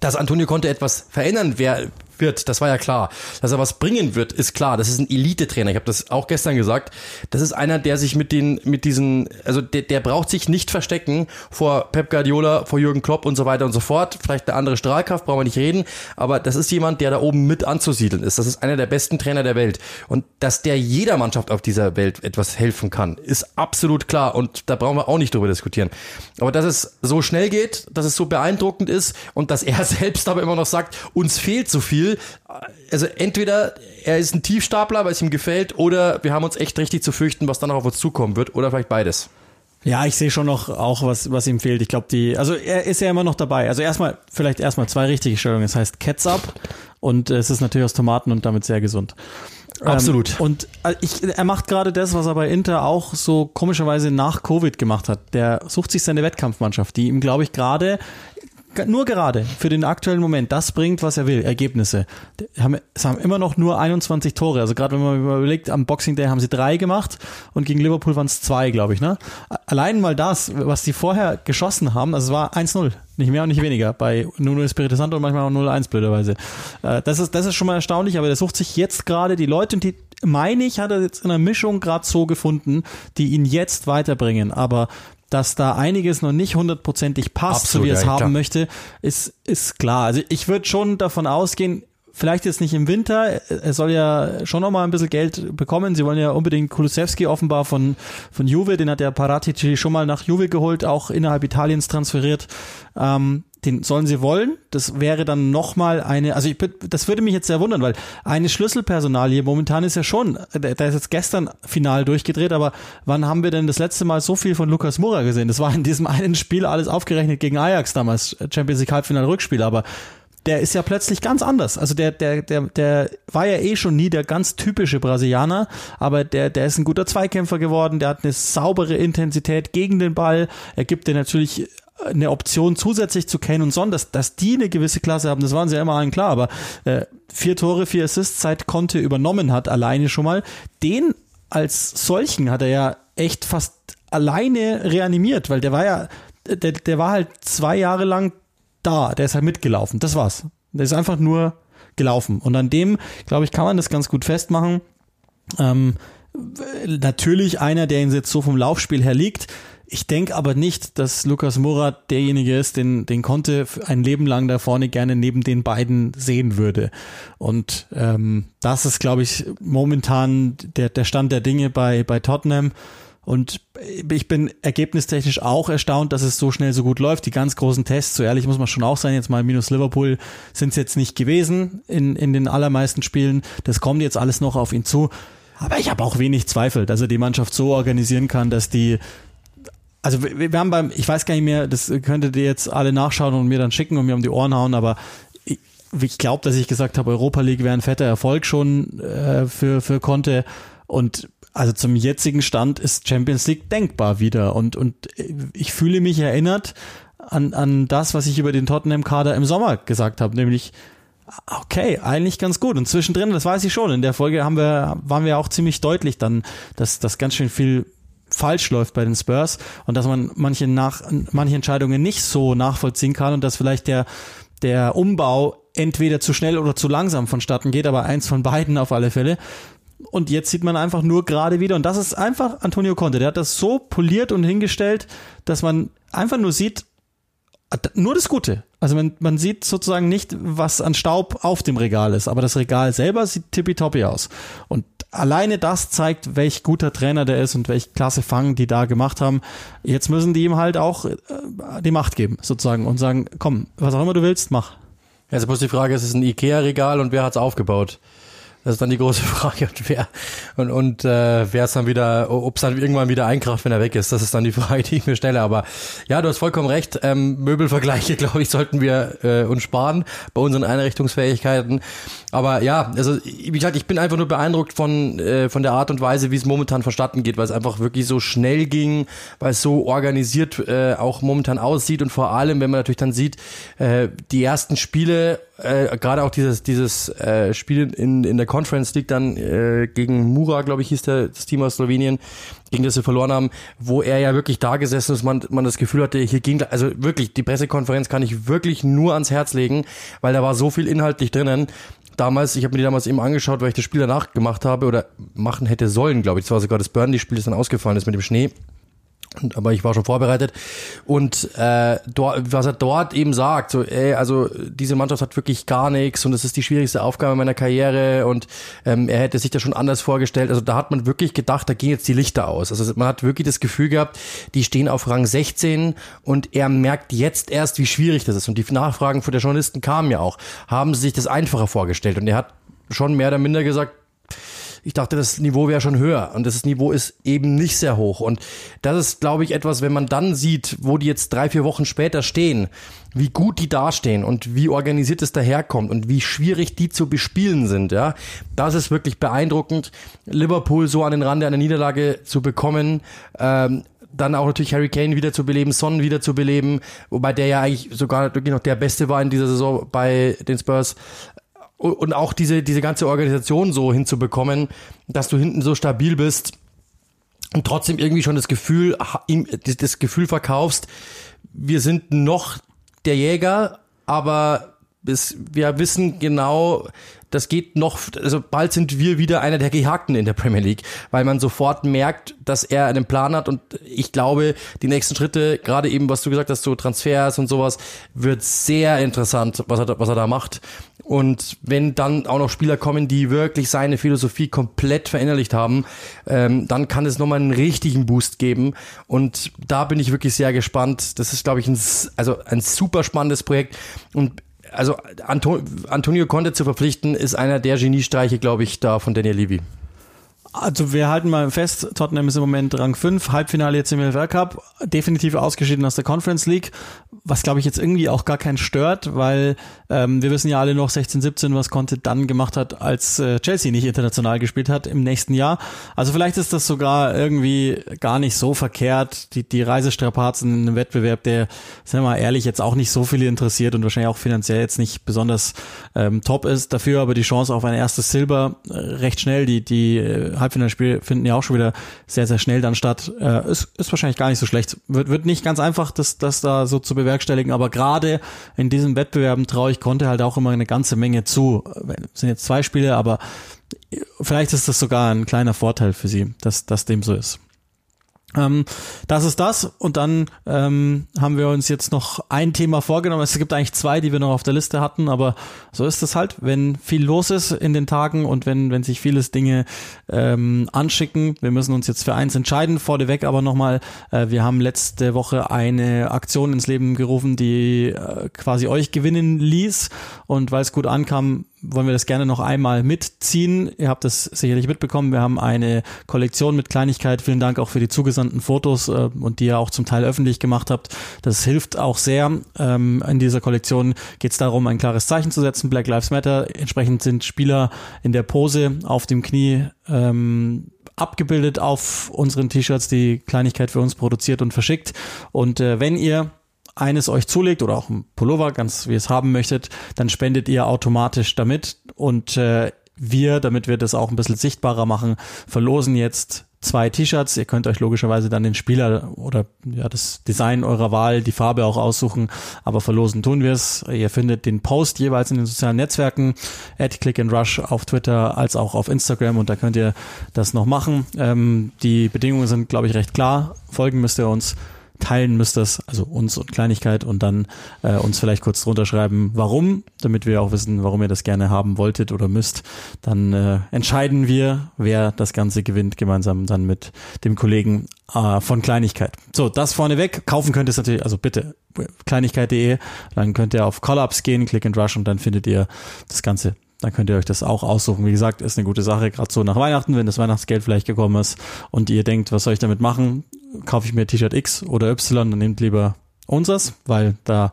dass Antonio Conte etwas verändern wer, wird, das war ja klar. Dass er was bringen wird, ist klar. Das ist ein Elite-Trainer. Ich habe das auch gestern gesagt. Das ist einer, der sich mit den, mit diesen, also der, der braucht sich nicht verstecken vor Pep Guardiola, vor Jürgen Klopp und so weiter und so fort. Vielleicht eine andere Strahlkraft, brauchen wir nicht reden. Aber das ist jemand, der da oben mit anzusiedeln ist. Das ist einer der besten Trainer der Welt. Und dass der jeder Mannschaft auf dieser Welt etwas helfen kann, ist absolut klar. Und da brauchen wir auch nicht drüber diskutieren. Aber dass es so schnell geht, dass es so beeindruckend ist und dass er selbst aber immer noch sagt, uns fehlt so viel, Spiel. Also entweder er ist ein Tiefstapler, weil es ihm gefällt, oder wir haben uns echt richtig zu fürchten, was dann noch auf uns zukommen wird, oder vielleicht beides. Ja, ich sehe schon noch auch, was, was ihm fehlt. Ich glaube, die, also er ist ja immer noch dabei. Also erstmal, vielleicht erstmal zwei richtige Stellungen. Es heißt Ketchup und es ist natürlich aus Tomaten und damit sehr gesund. Absolut. Ähm, und äh, ich, er macht gerade das, was er bei Inter auch so komischerweise nach Covid gemacht hat. Der sucht sich seine Wettkampfmannschaft, die ihm, glaube ich, gerade nur gerade für den aktuellen Moment das bringt, was er will, Ergebnisse. Es haben immer noch nur 21 Tore. Also gerade wenn man überlegt, am Boxing Day haben sie drei gemacht und gegen Liverpool waren es zwei, glaube ich. Ne? Allein mal das, was die vorher geschossen haben, also es war 1-0, nicht mehr und nicht weniger. Bei Nuno Espirito Santo und manchmal auch 0-1 blöderweise. Äh, das ist, das ist schon mal erstaunlich, aber der sucht sich jetzt gerade die Leute und die, meine ich, hat er jetzt in einer Mischung gerade so gefunden, die ihn jetzt weiterbringen. Aber dass da einiges noch nicht hundertprozentig passt, Absolut, so wie er es ja, haben klar. möchte, ist, ist klar. Also ich würde schon davon ausgehen, vielleicht jetzt nicht im Winter, er soll ja schon noch mal ein bisschen Geld bekommen. Sie wollen ja unbedingt Kulusewski offenbar von, von Juve, den hat der Paratici schon mal nach Juve geholt, auch innerhalb Italiens transferiert. Ähm, den sollen sie wollen. Das wäre dann nochmal eine, also ich, das würde mich jetzt sehr wundern, weil eine Schlüsselpersonalie momentan ist ja schon, der ist jetzt gestern final durchgedreht, aber wann haben wir denn das letzte Mal so viel von Lukas Mura gesehen? Das war in diesem einen Spiel alles aufgerechnet gegen Ajax damals, Champions League Halbfinale Rückspiel, aber der ist ja plötzlich ganz anders. Also der, der, der, der war ja eh schon nie der ganz typische Brasilianer, aber der, der ist ein guter Zweikämpfer geworden, der hat eine saubere Intensität gegen den Ball, er gibt dir natürlich eine Option zusätzlich zu Kane und Son, dass, dass die eine gewisse Klasse haben, das waren sie ja immer allen klar, aber äh, vier Tore, vier Assists seit Conte übernommen hat, alleine schon mal, den als solchen hat er ja echt fast alleine reanimiert, weil der war ja, der, der war halt zwei Jahre lang da, der ist halt mitgelaufen, das war's. Der ist einfach nur gelaufen. Und an dem, glaube ich, kann man das ganz gut festmachen. Ähm, natürlich einer, der ihn jetzt so vom Laufspiel her liegt, ich denke aber nicht, dass Lukas Murat derjenige ist, den, den Conte ein Leben lang da vorne gerne neben den beiden sehen würde. Und ähm, das ist, glaube ich, momentan der, der Stand der Dinge bei, bei Tottenham. Und ich bin ergebnistechnisch auch erstaunt, dass es so schnell so gut läuft. Die ganz großen Tests, so ehrlich muss man schon auch sein, jetzt mal minus Liverpool sind es jetzt nicht gewesen in, in den allermeisten Spielen. Das kommt jetzt alles noch auf ihn zu. Aber ich habe auch wenig Zweifel, dass er die Mannschaft so organisieren kann, dass die also wir, wir haben beim, ich weiß gar nicht mehr, das könntet ihr jetzt alle nachschauen und mir dann schicken und mir um die Ohren hauen, aber ich, ich glaube, dass ich gesagt habe, Europa League wäre ein fetter Erfolg schon äh, für, für Conte und also zum jetzigen Stand ist Champions League denkbar wieder und, und ich fühle mich erinnert an, an das, was ich über den Tottenham-Kader im Sommer gesagt habe, nämlich okay, eigentlich ganz gut. Und zwischendrin, das weiß ich schon, in der Folge haben wir, waren wir auch ziemlich deutlich dann, dass, dass ganz schön viel falsch läuft bei den Spurs und dass man manche nach manche Entscheidungen nicht so nachvollziehen kann und dass vielleicht der der Umbau entweder zu schnell oder zu langsam vonstatten geht, aber eins von beiden auf alle Fälle. Und jetzt sieht man einfach nur gerade wieder, und das ist einfach Antonio Conte, der hat das so poliert und hingestellt, dass man einfach nur sieht, nur das Gute. Also man, man sieht sozusagen nicht, was an Staub auf dem Regal ist, aber das Regal selber sieht tippitoppi aus. Und alleine das zeigt, welch guter Trainer der ist und welch klasse Fang die da gemacht haben. Jetzt müssen die ihm halt auch äh, die Macht geben, sozusagen, und sagen, komm, was auch immer du willst, mach. Jetzt muss die Frage, ist es ein Ikea-Regal und wer hat's aufgebaut? Das ist dann die große Frage. Und wer, und, und äh, wer es dann wieder, ob es dann irgendwann wieder einkracht, wenn er weg ist, das ist dann die Frage, die ich mir stelle. Aber ja, du hast vollkommen recht. Ähm, Möbelvergleiche, glaube ich, sollten wir äh, uns sparen bei unseren Einrichtungsfähigkeiten. Aber ja, also wie gesagt, ich bin einfach nur beeindruckt von, äh, von der Art und Weise, wie es momentan verstatten geht, weil es einfach wirklich so schnell ging, weil es so organisiert äh, auch momentan aussieht und vor allem, wenn man natürlich dann sieht, äh, die ersten Spiele äh, gerade auch dieses dieses äh, Spiel in in der Conference League dann äh, gegen Mura, glaube ich, hieß der das Team aus Slowenien, gegen das sie verloren haben, wo er ja wirklich da gesessen ist, man man das Gefühl hatte, hier ging also wirklich die Pressekonferenz kann ich wirklich nur ans Herz legen, weil da war so viel inhaltlich drinnen damals, ich habe mir die damals eben angeschaut, weil ich das Spiel danach gemacht habe oder machen hätte sollen, glaube ich. Das war sogar das Burnley-Spiel, das dann ausgefallen ist mit dem Schnee. Aber ich war schon vorbereitet. Und äh, dort, was er dort eben sagt, so, ey, also diese Mannschaft hat wirklich gar nichts und es ist die schwierigste Aufgabe meiner Karriere und ähm, er hätte sich das schon anders vorgestellt. Also da hat man wirklich gedacht, da gehen jetzt die Lichter aus. Also man hat wirklich das Gefühl gehabt, die stehen auf Rang 16 und er merkt jetzt erst, wie schwierig das ist. Und die Nachfragen von der Journalisten kamen ja auch. Haben sie sich das einfacher vorgestellt? Und er hat schon mehr oder minder gesagt, ich dachte, das Niveau wäre schon höher und das Niveau ist eben nicht sehr hoch. Und das ist, glaube ich, etwas, wenn man dann sieht, wo die jetzt drei, vier Wochen später stehen, wie gut die dastehen und wie organisiert es daherkommt und wie schwierig die zu bespielen sind, ja. Das ist wirklich beeindruckend. Liverpool so an den Rande einer Niederlage zu bekommen, ähm, dann auch natürlich Harry Kane wieder zu beleben, Son wieder zu beleben, wobei der ja eigentlich sogar wirklich noch der Beste war in dieser Saison bei den Spurs. Und auch diese, diese ganze Organisation so hinzubekommen, dass du hinten so stabil bist und trotzdem irgendwie schon das Gefühl, das Gefühl verkaufst, wir sind noch der Jäger, aber bis wir wissen genau, das geht noch, also bald sind wir wieder einer der Gehakten in der Premier League, weil man sofort merkt, dass er einen Plan hat und ich glaube, die nächsten Schritte, gerade eben, was du gesagt hast, so Transfers und sowas, wird sehr interessant, was er, was er da macht. Und wenn dann auch noch Spieler kommen, die wirklich seine Philosophie komplett verinnerlicht haben, ähm, dann kann es nochmal einen richtigen Boost geben. Und da bin ich wirklich sehr gespannt. Das ist, glaube ich, ein, also ein super spannendes Projekt. Und also Antonio Conte zu verpflichten, ist einer der Geniestreiche, glaube ich, da von Daniel Levy. Also wir halten mal fest, Tottenham ist im Moment Rang 5, Halbfinale jetzt im WFR Cup, definitiv ausgeschieden aus der Conference League, was glaube ich jetzt irgendwie auch gar keinen stört, weil ähm, wir wissen ja alle noch 16, 17, was Conte dann gemacht hat, als äh, Chelsea nicht international gespielt hat im nächsten Jahr. Also vielleicht ist das sogar irgendwie gar nicht so verkehrt, die, die Reisestrapazen in einem Wettbewerb, der, sind wir mal ehrlich, jetzt auch nicht so viele interessiert und wahrscheinlich auch finanziell jetzt nicht besonders ähm, top ist. Dafür aber die Chance auf ein erstes Silber äh, recht schnell, die, die äh, Halbfinalspiele finden ja auch schon wieder sehr, sehr schnell dann statt. Äh, ist, ist wahrscheinlich gar nicht so schlecht. Wird, wird nicht ganz einfach, das, das da so zu bewerkstelligen, aber gerade in diesen Wettbewerben traue ich konnte halt auch immer eine ganze Menge zu. Es sind jetzt zwei Spiele, aber vielleicht ist das sogar ein kleiner Vorteil für sie, dass das dem so ist. Ähm, das ist das. Und dann ähm, haben wir uns jetzt noch ein Thema vorgenommen. Es gibt eigentlich zwei, die wir noch auf der Liste hatten, aber so ist es halt, wenn viel los ist in den Tagen und wenn, wenn sich vieles Dinge ähm, anschicken. Wir müssen uns jetzt für eins entscheiden. Vorneweg aber nochmal, äh, wir haben letzte Woche eine Aktion ins Leben gerufen, die äh, quasi euch gewinnen ließ. Und weil es gut ankam, wollen wir das gerne noch einmal mitziehen. Ihr habt das sicherlich mitbekommen. Wir haben eine Kollektion mit Kleinigkeit. Vielen Dank auch für die zugesandten Fotos äh, und die ihr auch zum Teil öffentlich gemacht habt. Das hilft auch sehr. Ähm, in dieser Kollektion geht es darum, ein klares Zeichen zu setzen. Black Lives Matter. Entsprechend sind Spieler in der Pose auf dem Knie ähm, abgebildet auf unseren T-Shirts, die Kleinigkeit für uns produziert und verschickt. Und äh, wenn ihr eines euch zulegt oder auch ein Pullover, ganz wie ihr es haben möchtet, dann spendet ihr automatisch damit und äh, wir, damit wir das auch ein bisschen sichtbarer machen, verlosen jetzt zwei T-Shirts. Ihr könnt euch logischerweise dann den Spieler oder ja, das Design eurer Wahl, die Farbe auch aussuchen, aber verlosen tun wir es. Ihr findet den Post jeweils in den sozialen Netzwerken, at Click and Rush auf Twitter als auch auf Instagram und da könnt ihr das noch machen. Ähm, die Bedingungen sind, glaube ich, recht klar. Folgen müsst ihr uns teilen müsst das, also uns und Kleinigkeit und dann äh, uns vielleicht kurz drunter schreiben, warum, damit wir auch wissen, warum ihr das gerne haben wolltet oder müsst. Dann äh, entscheiden wir, wer das Ganze gewinnt, gemeinsam dann mit dem Kollegen äh, von Kleinigkeit. So, das vorneweg. Kaufen könnt ihr es natürlich, also bitte kleinigkeit.de, dann könnt ihr auf Call-Ups gehen, Click and Rush und dann findet ihr das Ganze dann könnt ihr euch das auch aussuchen. Wie gesagt, ist eine gute Sache, gerade so nach Weihnachten, wenn das Weihnachtsgeld vielleicht gekommen ist und ihr denkt, was soll ich damit machen? Kaufe ich mir T-Shirt X oder Y, dann nehmt lieber unseres, weil da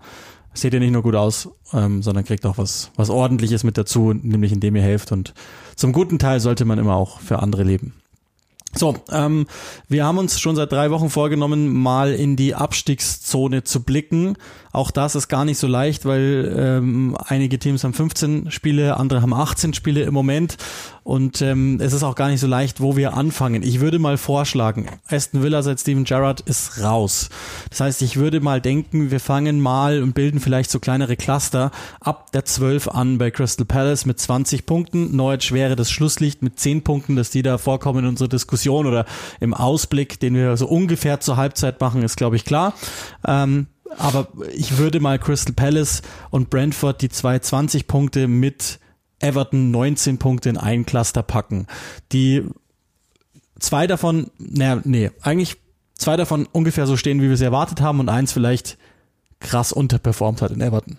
seht ihr nicht nur gut aus, ähm, sondern kriegt auch was, was ordentliches mit dazu, nämlich indem ihr helft. Und zum guten Teil sollte man immer auch für andere leben. So, ähm, wir haben uns schon seit drei Wochen vorgenommen, mal in die Abstiegszone zu blicken. Auch das ist gar nicht so leicht, weil ähm, einige Teams haben 15 Spiele, andere haben 18 Spiele im Moment. Und ähm, es ist auch gar nicht so leicht, wo wir anfangen. Ich würde mal vorschlagen, Aston Villa seit Steven Gerrard ist raus. Das heißt, ich würde mal denken, wir fangen mal und bilden vielleicht so kleinere Cluster ab der 12 an bei Crystal Palace mit 20 Punkten. Norwich wäre das Schlusslicht mit 10 Punkten, dass die da vorkommen in unserer Diskussion oder im Ausblick, den wir so ungefähr zur Halbzeit machen, ist glaube ich klar. Ähm, aber ich würde mal Crystal Palace und Brentford die zwei 20 Punkte mit Everton 19 Punkte in ein Cluster packen. Die zwei davon, naja, nee, eigentlich zwei davon ungefähr so stehen, wie wir es erwartet haben und eins vielleicht krass unterperformt hat in Everton.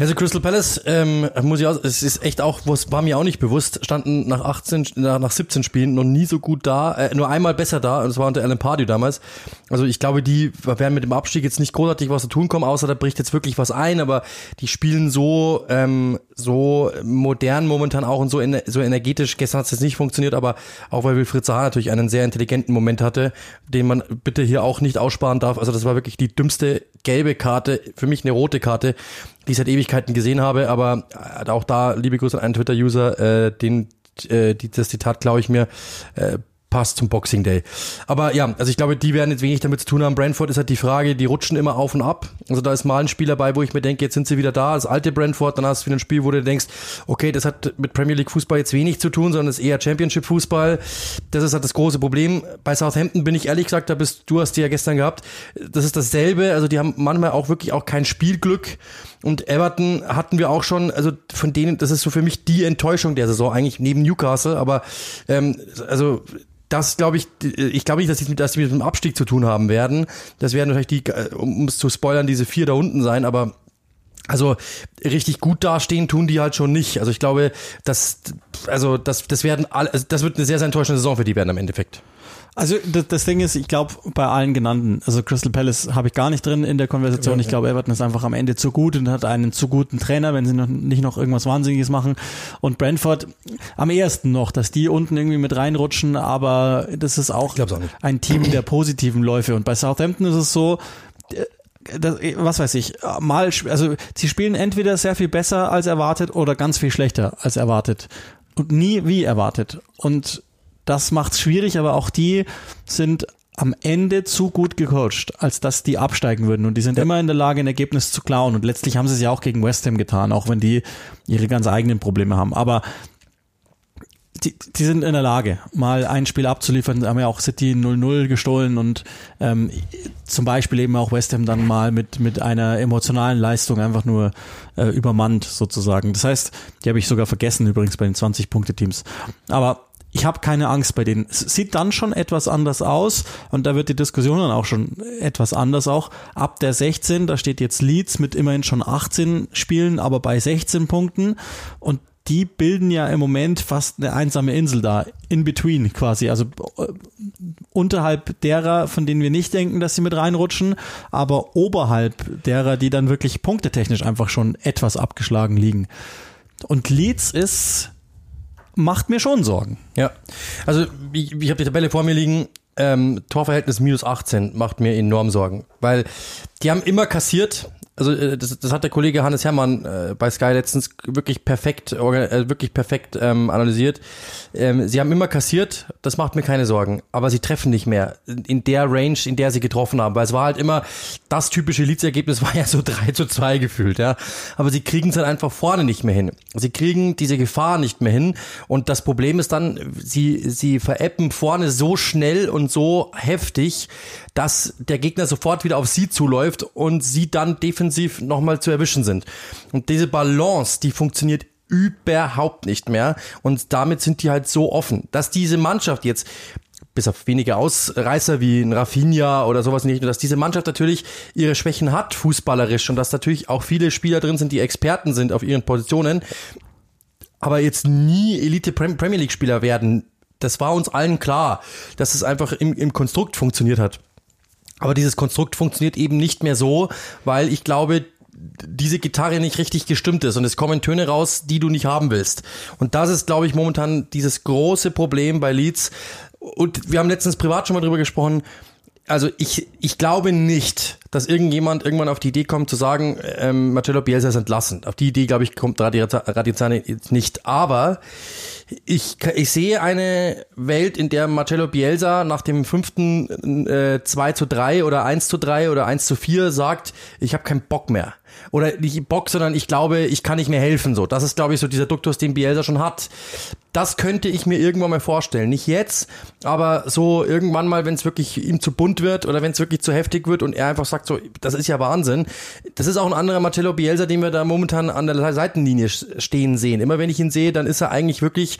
Also Crystal Palace, ähm, muss ich auch, es ist echt auch, was war mir auch nicht bewusst, standen nach 18, nach, nach 17 Spielen noch nie so gut da, äh, nur einmal besser da, und das war unter Alan Pardew damals. Also ich glaube, die werden mit dem Abstieg jetzt nicht großartig was zu tun kommen, außer da bricht jetzt wirklich was ein, aber die spielen so, ähm, so modern momentan auch und so, ener so energetisch. Gestern hat es jetzt nicht funktioniert, aber auch weil Wilfried Zaha natürlich einen sehr intelligenten Moment hatte, den man bitte hier auch nicht aussparen darf. Also das war wirklich die dümmste gelbe Karte, für mich eine rote Karte, die ich seit Ewigkeiten gesehen habe, aber äh, auch da, liebe Grüße an einen Twitter-User, äh, den äh, die, das Zitat glaube ich mir, äh, passt zum Boxing Day. Aber ja, also ich glaube, die werden jetzt wenig damit zu tun haben. Brentford ist halt die Frage, die rutschen immer auf und ab. Also da ist mal ein Spiel dabei, wo ich mir denke, jetzt sind sie wieder da, das alte Brentford, dann hast du wieder ein Spiel, wo du denkst, okay, das hat mit Premier League Fußball jetzt wenig zu tun, sondern ist eher Championship Fußball. Das ist halt das große Problem. Bei Southampton bin ich ehrlich gesagt, da bist du hast die ja gestern gehabt. Das ist dasselbe, also die haben manchmal auch wirklich auch kein Spielglück. Und Everton hatten wir auch schon, also von denen, das ist so für mich die Enttäuschung der Saison, eigentlich neben Newcastle, aber ähm, also das glaube ich, ich glaube nicht, dass die, dass die mit dem Abstieg zu tun haben werden. Das werden natürlich die, äh, um es zu spoilern, diese vier da unten sein, aber also richtig gut dastehen tun die halt schon nicht. Also ich glaube, das, also das, das werden alle, also das wird eine sehr, sehr enttäuschende Saison für die werden im Endeffekt. Also das, das Ding ist, ich glaube, bei allen genannten, also Crystal Palace habe ich gar nicht drin in der Konversation. Ich glaube, Everton ist einfach am Ende zu gut und hat einen zu guten Trainer, wenn sie noch nicht noch irgendwas Wahnsinniges machen. Und Brentford am ehesten noch, dass die unten irgendwie mit reinrutschen, aber das ist auch, auch ein Team der positiven Läufe. Und bei Southampton ist es so, äh, das, was weiß ich, mal, also sie spielen entweder sehr viel besser als erwartet oder ganz viel schlechter als erwartet. Und nie wie erwartet. Und das macht es schwierig, aber auch die sind am Ende zu gut gecoacht, als dass die absteigen würden. Und die sind ja. immer in der Lage, ein Ergebnis zu klauen. Und letztlich haben sie es ja auch gegen West Ham getan, auch wenn die ihre ganz eigenen Probleme haben. Aber die, die sind in der Lage, mal ein Spiel abzuliefern. Haben ja auch City 0-0 gestohlen und ähm, zum Beispiel eben auch West Ham dann mal mit, mit einer emotionalen Leistung einfach nur äh, übermannt sozusagen. Das heißt, die habe ich sogar vergessen übrigens bei den 20-Punkte-Teams. Aber ich habe keine Angst bei denen. Es sieht dann schon etwas anders aus und da wird die Diskussion dann auch schon etwas anders auch. Ab der 16, da steht jetzt Leeds mit immerhin schon 18 Spielen, aber bei 16 Punkten und die bilden ja im Moment fast eine einsame Insel da, in between quasi, also äh, unterhalb derer, von denen wir nicht denken, dass sie mit reinrutschen, aber oberhalb derer, die dann wirklich punktetechnisch einfach schon etwas abgeschlagen liegen. Und Leeds ist macht mir schon Sorgen. Ja, also ich, ich habe die Tabelle vor mir liegen. Ähm, Torverhältnis minus 18 macht mir enorm Sorgen, weil die haben immer kassiert, also äh, das, das hat der Kollege Hannes Hermann äh, bei Sky letztens wirklich perfekt, äh, wirklich perfekt ähm, analysiert. Ähm, sie haben immer kassiert, das macht mir keine Sorgen, aber sie treffen nicht mehr in der Range, in der sie getroffen haben, weil es war halt immer das typische Leeds-Ergebnis war ja so 3 zu 2 gefühlt, ja. Aber sie kriegen es dann einfach vorne nicht mehr hin. Sie kriegen diese Gefahr nicht mehr hin und das Problem ist dann, sie, sie veräppen vorne so schnell und so heftig, dass der Gegner sofort wieder auf sie zuläuft und sie dann defensiv nochmal zu erwischen sind. Und diese Balance, die funktioniert überhaupt nicht mehr und damit sind die halt so offen, dass diese Mannschaft jetzt bis auf wenige Ausreißer wie ein Rafinha oder sowas nicht, dass diese Mannschaft natürlich ihre Schwächen hat, fußballerisch, und dass natürlich auch viele Spieler drin sind, die Experten sind auf ihren Positionen, aber jetzt nie Elite Premier League Spieler werden. Das war uns allen klar, dass es einfach im, im Konstrukt funktioniert hat. Aber dieses Konstrukt funktioniert eben nicht mehr so, weil ich glaube, diese Gitarre nicht richtig gestimmt ist und es kommen Töne raus, die du nicht haben willst. Und das ist, glaube ich, momentan dieses große Problem bei Leeds. Und wir haben letztens privat schon mal drüber gesprochen. Also ich, ich glaube nicht, dass irgendjemand irgendwann auf die Idee kommt zu sagen, ähm, Marcello Bielsa ist entlassen. Auf die Idee, glaube ich, kommt Radizane nicht. Aber ich, ich sehe eine Welt, in der Marcello Bielsa nach dem fünften äh, 2 zu 3 oder 1 zu 3 oder 1 zu 4 sagt, ich habe keinen Bock mehr. Oder nicht Bock, sondern ich glaube, ich kann nicht mehr helfen. So, Das ist, glaube ich, so dieser Duktus, den Bielsa schon hat. Das könnte ich mir irgendwann mal vorstellen. Nicht jetzt, aber so irgendwann mal, wenn es wirklich ihm zu bunt wird oder wenn es wirklich zu heftig wird und er einfach sagt, so, das ist ja Wahnsinn. Das ist auch ein anderer Marcello Bielsa, den wir da momentan an der Seitenlinie stehen sehen. Immer wenn ich ihn sehe, dann ist er eigentlich wirklich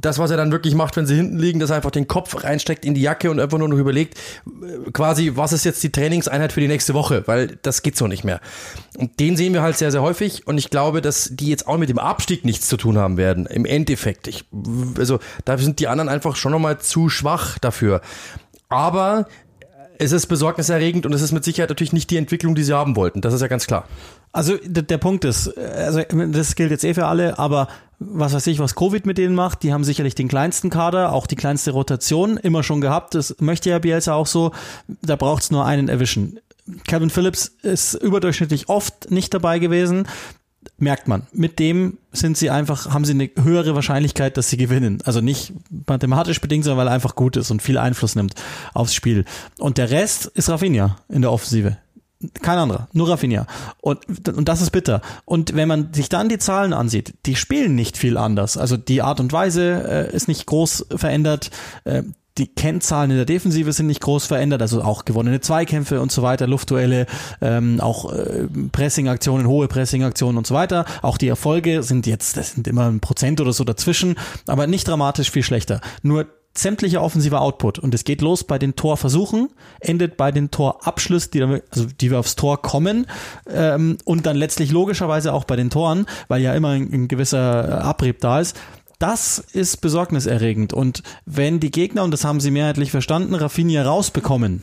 das, was er dann wirklich macht, wenn sie hinten liegen, dass er einfach den Kopf reinsteckt in die Jacke und einfach nur noch überlegt, äh, quasi, was ist jetzt die Trainingseinheit für die nächste Woche, weil das geht so nicht mehr. Und den sehen wir halt sehr, sehr häufig und ich glaube, dass die jetzt auch mit dem Abstieg nichts zu tun haben werden, im Endeffekt. Ich, also da sind die anderen einfach schon nochmal zu schwach dafür. Aber es ist besorgniserregend und es ist mit Sicherheit natürlich nicht die Entwicklung, die sie haben wollten. Das ist ja ganz klar. Also der Punkt ist, also das gilt jetzt eh für alle, aber was weiß ich, was Covid mit denen macht, die haben sicherlich den kleinsten Kader, auch die kleinste Rotation immer schon gehabt. Das möchte ja Bielsa auch so. Da braucht's nur einen erwischen. Kevin Phillips ist überdurchschnittlich oft nicht dabei gewesen. Merkt man. Mit dem sind sie einfach, haben sie eine höhere Wahrscheinlichkeit, dass sie gewinnen. Also nicht mathematisch bedingt, sondern weil er einfach gut ist und viel Einfluss nimmt aufs Spiel. Und der Rest ist Rafinha in der Offensive. Kein anderer, nur Rafinha. Und, und das ist bitter. Und wenn man sich dann die Zahlen ansieht, die spielen nicht viel anders. Also die Art und Weise äh, ist nicht groß verändert. Äh, die Kennzahlen in der Defensive sind nicht groß verändert, also auch gewonnene Zweikämpfe und so weiter, Luftduelle, ähm, auch äh, Pressingaktionen, hohe Pressingaktionen und so weiter. Auch die Erfolge sind jetzt, das sind immer ein Prozent oder so dazwischen, aber nicht dramatisch viel schlechter. Nur sämtlicher offensiver Output. Und es geht los bei den Torversuchen, endet bei den Torabschlüssen, die, also die wir aufs Tor kommen ähm, und dann letztlich logischerweise auch bei den Toren, weil ja immer ein, ein gewisser Abrieb da ist. Das ist besorgniserregend. Und wenn die Gegner, und das haben sie mehrheitlich verstanden, Rafinha rausbekommen,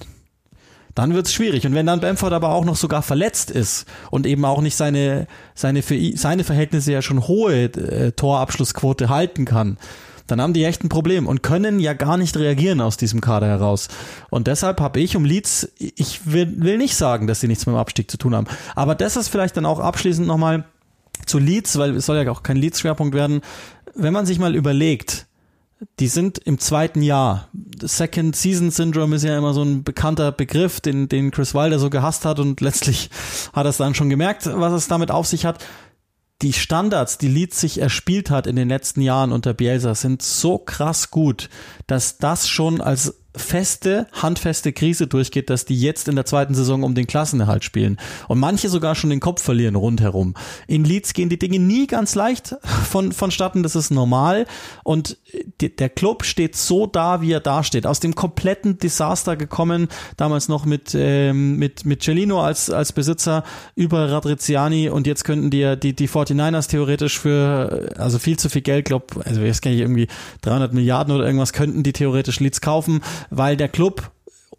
dann wird's schwierig. Und wenn dann Bamford aber auch noch sogar verletzt ist und eben auch nicht seine, seine, seine Verhältnisse ja schon hohe äh, Torabschlussquote halten kann, dann haben die echt ein Problem und können ja gar nicht reagieren aus diesem Kader heraus. Und deshalb habe ich um Leeds, ich will, will nicht sagen, dass sie nichts mit dem Abstieg zu tun haben, aber das ist vielleicht dann auch abschließend nochmal zu Leeds, weil es soll ja auch kein Leeds-Schwerpunkt werden. Wenn man sich mal überlegt, die sind im zweiten Jahr. Second Season Syndrome ist ja immer so ein bekannter Begriff, den, den Chris Wilder so gehasst hat und letztlich hat er es dann schon gemerkt, was es damit auf sich hat die Standards, die Leeds sich erspielt hat in den letzten Jahren unter Bielsa, sind so krass gut, dass das schon als feste, handfeste Krise durchgeht, dass die jetzt in der zweiten Saison um den Klassenerhalt spielen. Und manche sogar schon den Kopf verlieren rundherum. In Leeds gehen die Dinge nie ganz leicht von, vonstatten, das ist normal. Und die, der Club steht so da, wie er da steht. Aus dem kompletten Desaster gekommen, damals noch mit, ähm, mit, mit Cellino als, als Besitzer über Radriziani und jetzt könnten die ja die, die 49ers theoretisch für, also viel zu viel Geld, glaub, also jetzt kenne ich irgendwie 300 Milliarden oder irgendwas, könnten die theoretisch Leeds kaufen weil der Club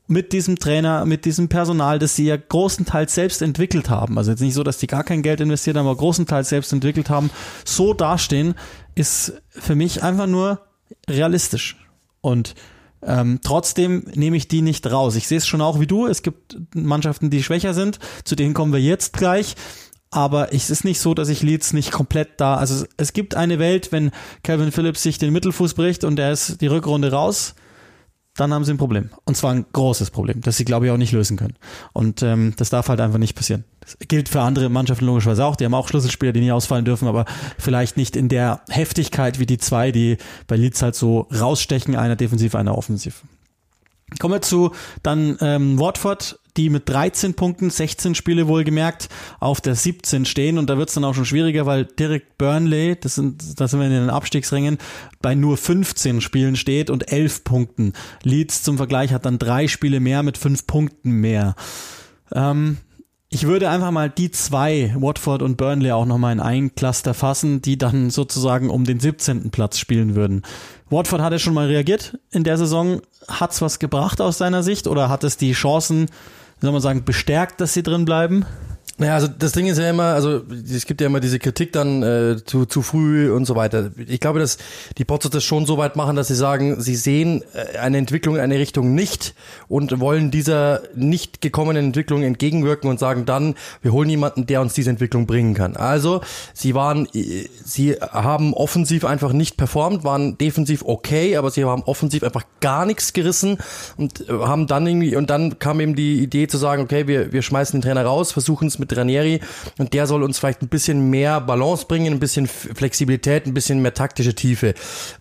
mit diesem Trainer, mit diesem Personal, das sie ja großenteils selbst entwickelt haben, also jetzt nicht so, dass die gar kein Geld investiert haben, aber großenteils selbst entwickelt haben, so dastehen, ist für mich einfach nur realistisch. Und ähm, trotzdem nehme ich die nicht raus. Ich sehe es schon auch wie du. Es gibt Mannschaften, die schwächer sind. Zu denen kommen wir jetzt gleich. Aber es ist nicht so, dass ich Leeds nicht komplett da. Also es gibt eine Welt, wenn Kevin Phillips sich den Mittelfuß bricht und er ist die Rückrunde raus dann haben sie ein Problem. Und zwar ein großes Problem, das sie, glaube ich, auch nicht lösen können. Und ähm, das darf halt einfach nicht passieren. Das gilt für andere Mannschaften logischerweise auch. Die haben auch Schlüsselspieler, die nie ausfallen dürfen, aber vielleicht nicht in der Heftigkeit wie die zwei, die bei Leeds halt so rausstechen, einer defensiv, einer offensiv. Kommen wir zu dann ähm, Watford, die mit 13 Punkten, 16 Spiele wohlgemerkt, auf der 17 stehen. Und da wird es dann auch schon schwieriger, weil Derek Burnley, das sind, da sind wir in den Abstiegsrängen, bei nur 15 Spielen steht und 11 Punkten. Leeds zum Vergleich hat dann drei Spiele mehr mit fünf Punkten mehr. Ähm, ich würde einfach mal die zwei, Watford und Burnley, auch nochmal in ein Cluster fassen, die dann sozusagen um den 17. Platz spielen würden. Watford hat ja schon mal reagiert in der Saison. Hat's was gebracht aus seiner Sicht oder hat es die Chancen soll man sagen, bestärkt, dass sie drin bleiben? Naja, also das Ding ist ja immer, also es gibt ja immer diese Kritik dann äh, zu, zu früh und so weiter. Ich glaube, dass die Potsdam das schon so weit machen, dass sie sagen, sie sehen äh, eine Entwicklung in eine Richtung nicht und wollen dieser nicht gekommenen Entwicklung entgegenwirken und sagen dann, wir holen jemanden, der uns diese Entwicklung bringen kann. Also sie waren, äh, sie haben offensiv einfach nicht performt, waren defensiv okay, aber sie haben offensiv einfach gar nichts gerissen und äh, haben dann irgendwie, und dann kam eben die Idee zu sagen, okay, wir, wir schmeißen den Trainer raus, versuchen es mit mit Ranieri und der soll uns vielleicht ein bisschen mehr Balance bringen, ein bisschen Flexibilität, ein bisschen mehr taktische Tiefe,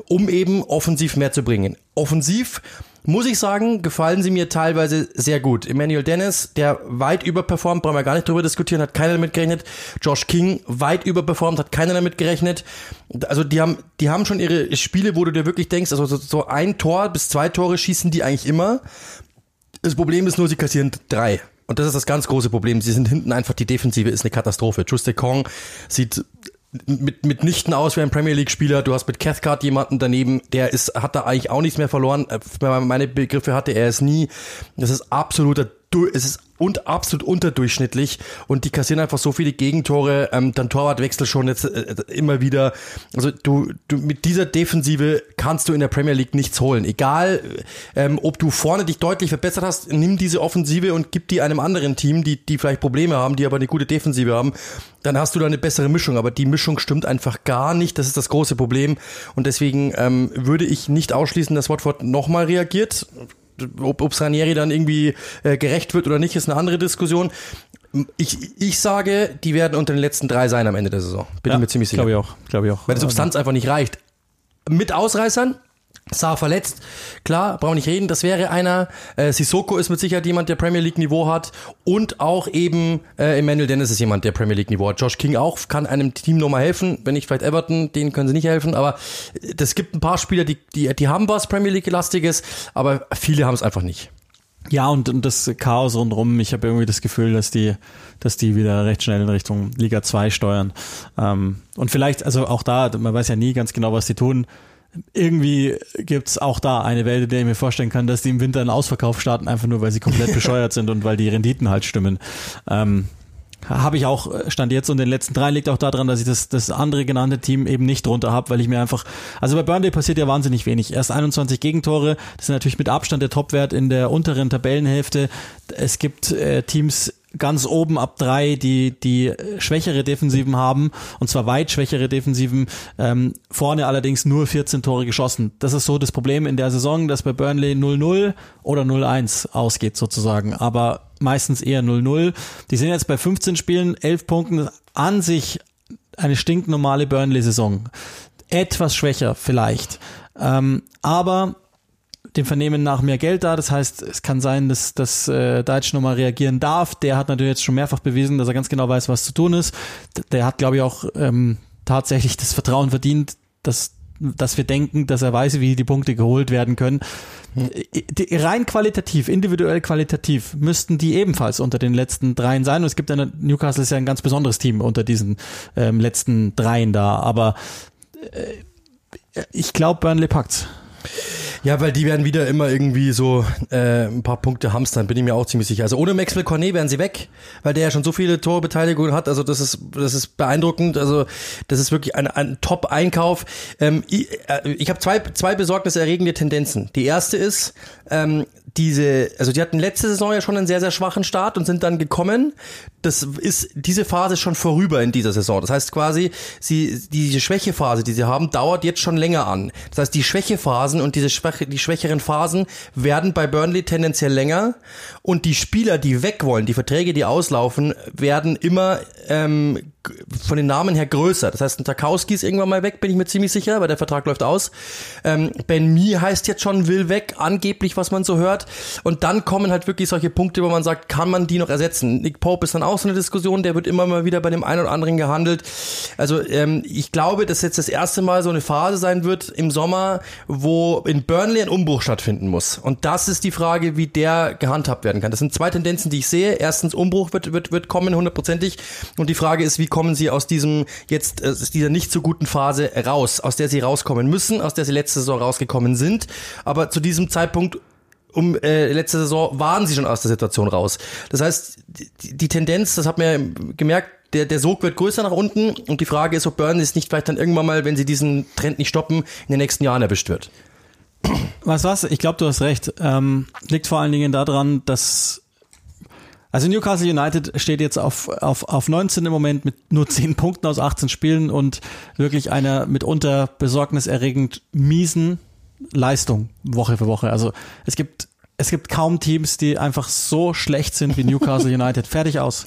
um eben offensiv mehr zu bringen. Offensiv muss ich sagen, gefallen sie mir teilweise sehr gut. Emmanuel Dennis, der weit überperformt, brauchen wir gar nicht drüber diskutieren, hat keiner damit gerechnet. Josh King, weit überperformt, hat keiner damit gerechnet. Also die haben, die haben schon ihre Spiele, wo du dir wirklich denkst, also so ein Tor bis zwei Tore schießen die eigentlich immer. Das Problem ist nur, sie kassieren drei. Und das ist das ganz große Problem. Sie sind hinten einfach, die Defensive ist eine Katastrophe. Juste Kong sieht mit, mitnichten aus wie ein Premier League Spieler. Du hast mit Cathcart jemanden daneben, der ist, hat da eigentlich auch nichts mehr verloren. Äh, meine Begriffe hatte er es nie. Das ist absoluter, es ist und absolut unterdurchschnittlich und die kassieren einfach so viele Gegentore, ähm, dann Torwartwechsel schon jetzt äh, immer wieder. Also du, du mit dieser Defensive kannst du in der Premier League nichts holen. Egal, ähm, ob du vorne dich deutlich verbessert hast, nimm diese Offensive und gib die einem anderen Team, die, die vielleicht Probleme haben, die aber eine gute Defensive haben, dann hast du da eine bessere Mischung. Aber die Mischung stimmt einfach gar nicht. Das ist das große Problem. Und deswegen ähm, würde ich nicht ausschließen, dass Watford nochmal reagiert ob, ob Ranieri dann irgendwie äh, gerecht wird oder nicht, ist eine andere Diskussion. Ich, ich sage, die werden unter den letzten drei sein am Ende der Saison. Bin ja, ich mir ziemlich sicher. Glaube ich auch. Glaube ich auch. Weil die Substanz einfach nicht reicht. Mit Ausreißern, Saar verletzt, klar, brauchen nicht reden, das wäre einer. Äh, Sissoko ist mit Sicherheit jemand, der Premier League Niveau hat und auch eben äh, Emmanuel Dennis ist jemand, der Premier League Niveau hat. Josh King auch, kann einem Team nochmal helfen, wenn nicht vielleicht Everton, denen können sie nicht helfen, aber es gibt ein paar Spieler, die, die, die haben was Premier League-lastiges, aber viele haben es einfach nicht. Ja, und, und das Chaos rundherum, ich habe irgendwie das Gefühl, dass die, dass die wieder recht schnell in Richtung Liga 2 steuern. Ähm, und vielleicht, also auch da, man weiß ja nie ganz genau, was die tun irgendwie gibt's auch da eine Welt, in der ich mir vorstellen kann, dass die im Winter einen Ausverkauf starten, einfach nur weil sie komplett bescheuert sind und weil die Renditen halt stimmen. Ähm, habe ich auch, stand jetzt und den letzten drei liegt auch daran, dass ich das, das andere genannte Team eben nicht drunter habe, weil ich mir einfach, also bei Burnley passiert ja wahnsinnig wenig. Erst 21 Gegentore, das ist natürlich mit Abstand der Topwert in der unteren Tabellenhälfte. Es gibt äh, Teams ganz oben ab drei, die, die schwächere Defensiven haben, und zwar weit schwächere Defensiven, ähm, vorne allerdings nur 14 Tore geschossen. Das ist so das Problem in der Saison, dass bei Burnley 0-0 oder 0-1 ausgeht sozusagen, aber meistens eher 0-0. Die sind jetzt bei 15 Spielen, 11 Punkten, an sich eine stinknormale Burnley-Saison. Etwas schwächer vielleicht. Ähm, aber dem Vernehmen nach mehr Geld da. Das heißt, es kann sein, dass, dass äh, Deutsch nochmal reagieren darf. Der hat natürlich jetzt schon mehrfach bewiesen, dass er ganz genau weiß, was zu tun ist. Der hat, glaube ich, auch ähm, tatsächlich das Vertrauen verdient, dass dass wir denken, dass er weiß, wie die Punkte geholt werden können. Hm. Rein qualitativ, individuell qualitativ, müssten die ebenfalls unter den letzten dreien sein. Und es gibt eine, Newcastle ist ja ein ganz besonderes Team unter diesen ähm, letzten dreien da. Aber äh, ich glaube, Burnley packt's. Ja, weil die werden wieder immer irgendwie so äh, ein paar Punkte hamstern, bin ich mir auch ziemlich sicher. Also ohne Maxwell Cornet wären sie weg, weil der ja schon so viele Torbeteiligungen hat. Also das ist das ist beeindruckend. Also das ist wirklich ein, ein Top-Einkauf. Ähm, ich äh, ich habe zwei zwei besorgniserregende Tendenzen. Die erste ist, ähm, diese, also die hatten letzte Saison ja schon einen sehr, sehr schwachen Start und sind dann gekommen. Das ist diese Phase schon vorüber in dieser Saison. Das heißt quasi, sie, diese Schwächephase, die sie haben, dauert jetzt schon länger an. Das heißt, die Schwächephasen und diese Schwäche, die schwächeren Phasen werden bei Burnley tendenziell länger und die Spieler, die weg wollen, die Verträge, die auslaufen, werden immer ähm, von den Namen her größer. Das heißt, ein Tarkowski ist irgendwann mal weg, bin ich mir ziemlich sicher, weil der Vertrag läuft aus. Ähm, ben Mi heißt jetzt schon, will weg, angeblich, was man so hört. Und dann kommen halt wirklich solche Punkte, wo man sagt, kann man die noch ersetzen? Nick Pope ist dann auch so eine Diskussion, der wird immer mal wieder bei dem einen oder anderen gehandelt. Also ähm, ich glaube, dass jetzt das erste Mal so eine Phase sein wird im Sommer, wo in Burnley ein Umbruch stattfinden muss. Und das ist die Frage, wie der gehandhabt werden kann. Das sind zwei Tendenzen, die ich sehe. Erstens, Umbruch wird, wird, wird kommen, hundertprozentig. Und die Frage ist, wie kommen sie aus diesem jetzt äh, aus dieser nicht so guten Phase raus, aus der sie rauskommen müssen, aus der sie letzte Saison rausgekommen sind. Aber zu diesem Zeitpunkt um äh, letzte Saison waren sie schon aus der Situation raus. Das heißt, die, die Tendenz, das hat man gemerkt, der, der Sog wird größer nach unten und die Frage ist, ob Burnley es nicht vielleicht dann irgendwann mal, wenn sie diesen Trend nicht stoppen, in den nächsten Jahren erwischt wird. Was was? Ich glaube, du hast recht. Ähm, liegt vor allen Dingen daran, dass also Newcastle United steht jetzt auf, auf, auf 19 im Moment mit nur 10 Punkten aus 18 Spielen und wirklich einer mitunter besorgniserregend miesen Leistung Woche für Woche. Also es gibt es gibt kaum Teams, die einfach so schlecht sind wie Newcastle United. Fertig aus.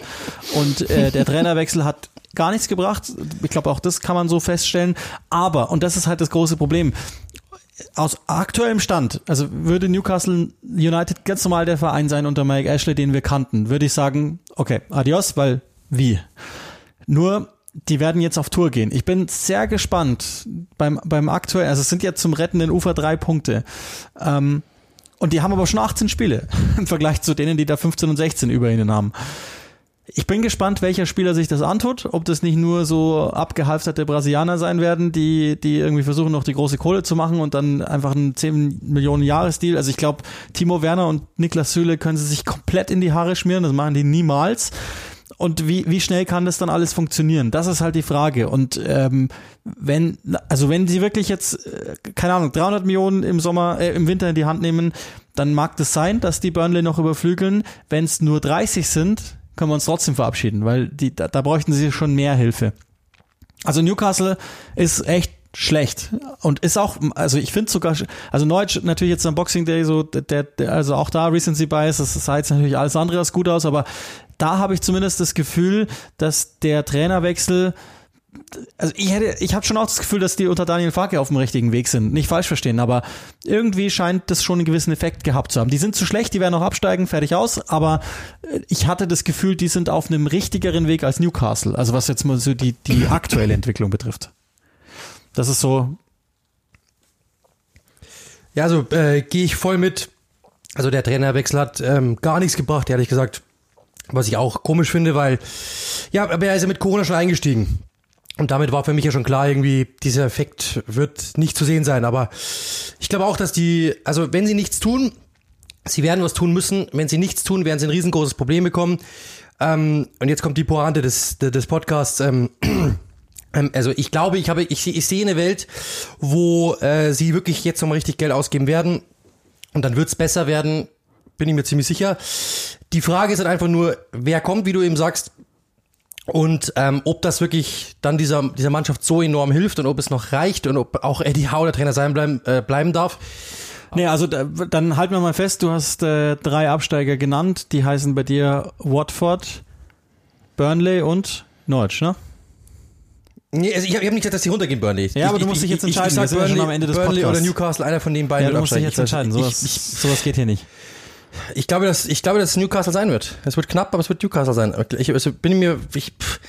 Und äh, der Trainerwechsel hat gar nichts gebracht. Ich glaube, auch das kann man so feststellen. Aber, und das ist halt das große Problem, aus aktuellem Stand, also würde Newcastle United ganz normal der Verein sein unter Mike Ashley, den wir kannten, würde ich sagen, okay, adios, weil wie? Nur, die werden jetzt auf Tour gehen. Ich bin sehr gespannt beim, beim aktuellen, also es sind jetzt zum rettenden Ufer drei Punkte. Ähm, und die haben aber schon 18 Spiele im Vergleich zu denen, die da 15 und 16 über ihnen haben. Ich bin gespannt, welcher Spieler sich das antut, ob das nicht nur so abgehalfterte Brasilianer sein werden, die, die irgendwie versuchen, noch die große Kohle zu machen und dann einfach einen 10 Millionen Jahresdeal. Also ich glaube, Timo Werner und Niklas Süle können sie sich komplett in die Haare schmieren, das machen die niemals. Und wie, wie schnell kann das dann alles funktionieren? Das ist halt die Frage. Und ähm, wenn, also wenn sie wirklich jetzt, äh, keine Ahnung, 300 Millionen im Sommer, äh, im Winter in die Hand nehmen, dann mag das sein, dass die Burnley noch überflügeln. Wenn es nur 30 sind, können wir uns trotzdem verabschieden, weil die, da, da bräuchten sie schon mehr Hilfe. Also Newcastle ist echt schlecht und ist auch, also ich finde sogar, also Neutsch natürlich jetzt am Boxing Day so, der, der, also auch da Recency Bias, das sah jetzt natürlich alles andere als gut aus, aber da habe ich zumindest das Gefühl, dass der Trainerwechsel also ich hätte, ich habe schon auch das Gefühl, dass die unter Daniel Farke auf dem richtigen Weg sind. Nicht falsch verstehen, aber irgendwie scheint das schon einen gewissen Effekt gehabt zu haben. Die sind zu schlecht, die werden noch absteigen, fertig aus, aber äh, ich hatte das Gefühl, die sind auf einem richtigeren Weg als Newcastle. Also was jetzt mal so die, die aktuelle Entwicklung betrifft. Das ist so. Ja, also äh, gehe ich voll mit. Also der Trainerwechsel hat ähm, gar nichts gebracht, ehrlich gesagt. Was ich auch komisch finde, weil, ja, aber er ist ja mit Corona schon eingestiegen. Und damit war für mich ja schon klar, irgendwie, dieser Effekt wird nicht zu sehen sein. Aber ich glaube auch, dass die, also wenn sie nichts tun, sie werden was tun müssen. Wenn sie nichts tun, werden sie ein riesengroßes Problem bekommen. Ähm, und jetzt kommt die Pointe des, des Podcasts. Ähm, ähm, also ich glaube, ich habe, ich, ich sehe eine Welt, wo äh, sie wirklich jetzt nochmal richtig Geld ausgeben werden. Und dann wird's besser werden, bin ich mir ziemlich sicher. Die Frage ist halt einfach nur, wer kommt, wie du eben sagst, und ähm, ob das wirklich dann dieser, dieser Mannschaft so enorm hilft und ob es noch reicht und ob auch Eddie Howe der Trainer sein bleiben, äh, bleiben darf. Nee, also dann halten wir mal fest, du hast äh, drei Absteiger genannt, die heißen bei dir Watford, Burnley und Norwich, ne? Nee, also ich habe hab nicht gesagt, dass die runtergehen, Burnley. Ja, aber ich, du musst dich jetzt entscheiden. Ich, ich, ich Burnley, des Burnley oder Newcastle, einer von den beiden. Ja, du musst dich jetzt entscheiden. Sowas, ich, sowas geht hier nicht. Ich glaube, dass, ich glaube, dass es Newcastle sein wird. Es wird knapp, aber es wird Newcastle sein. Ich, also bin mir, ich, pff,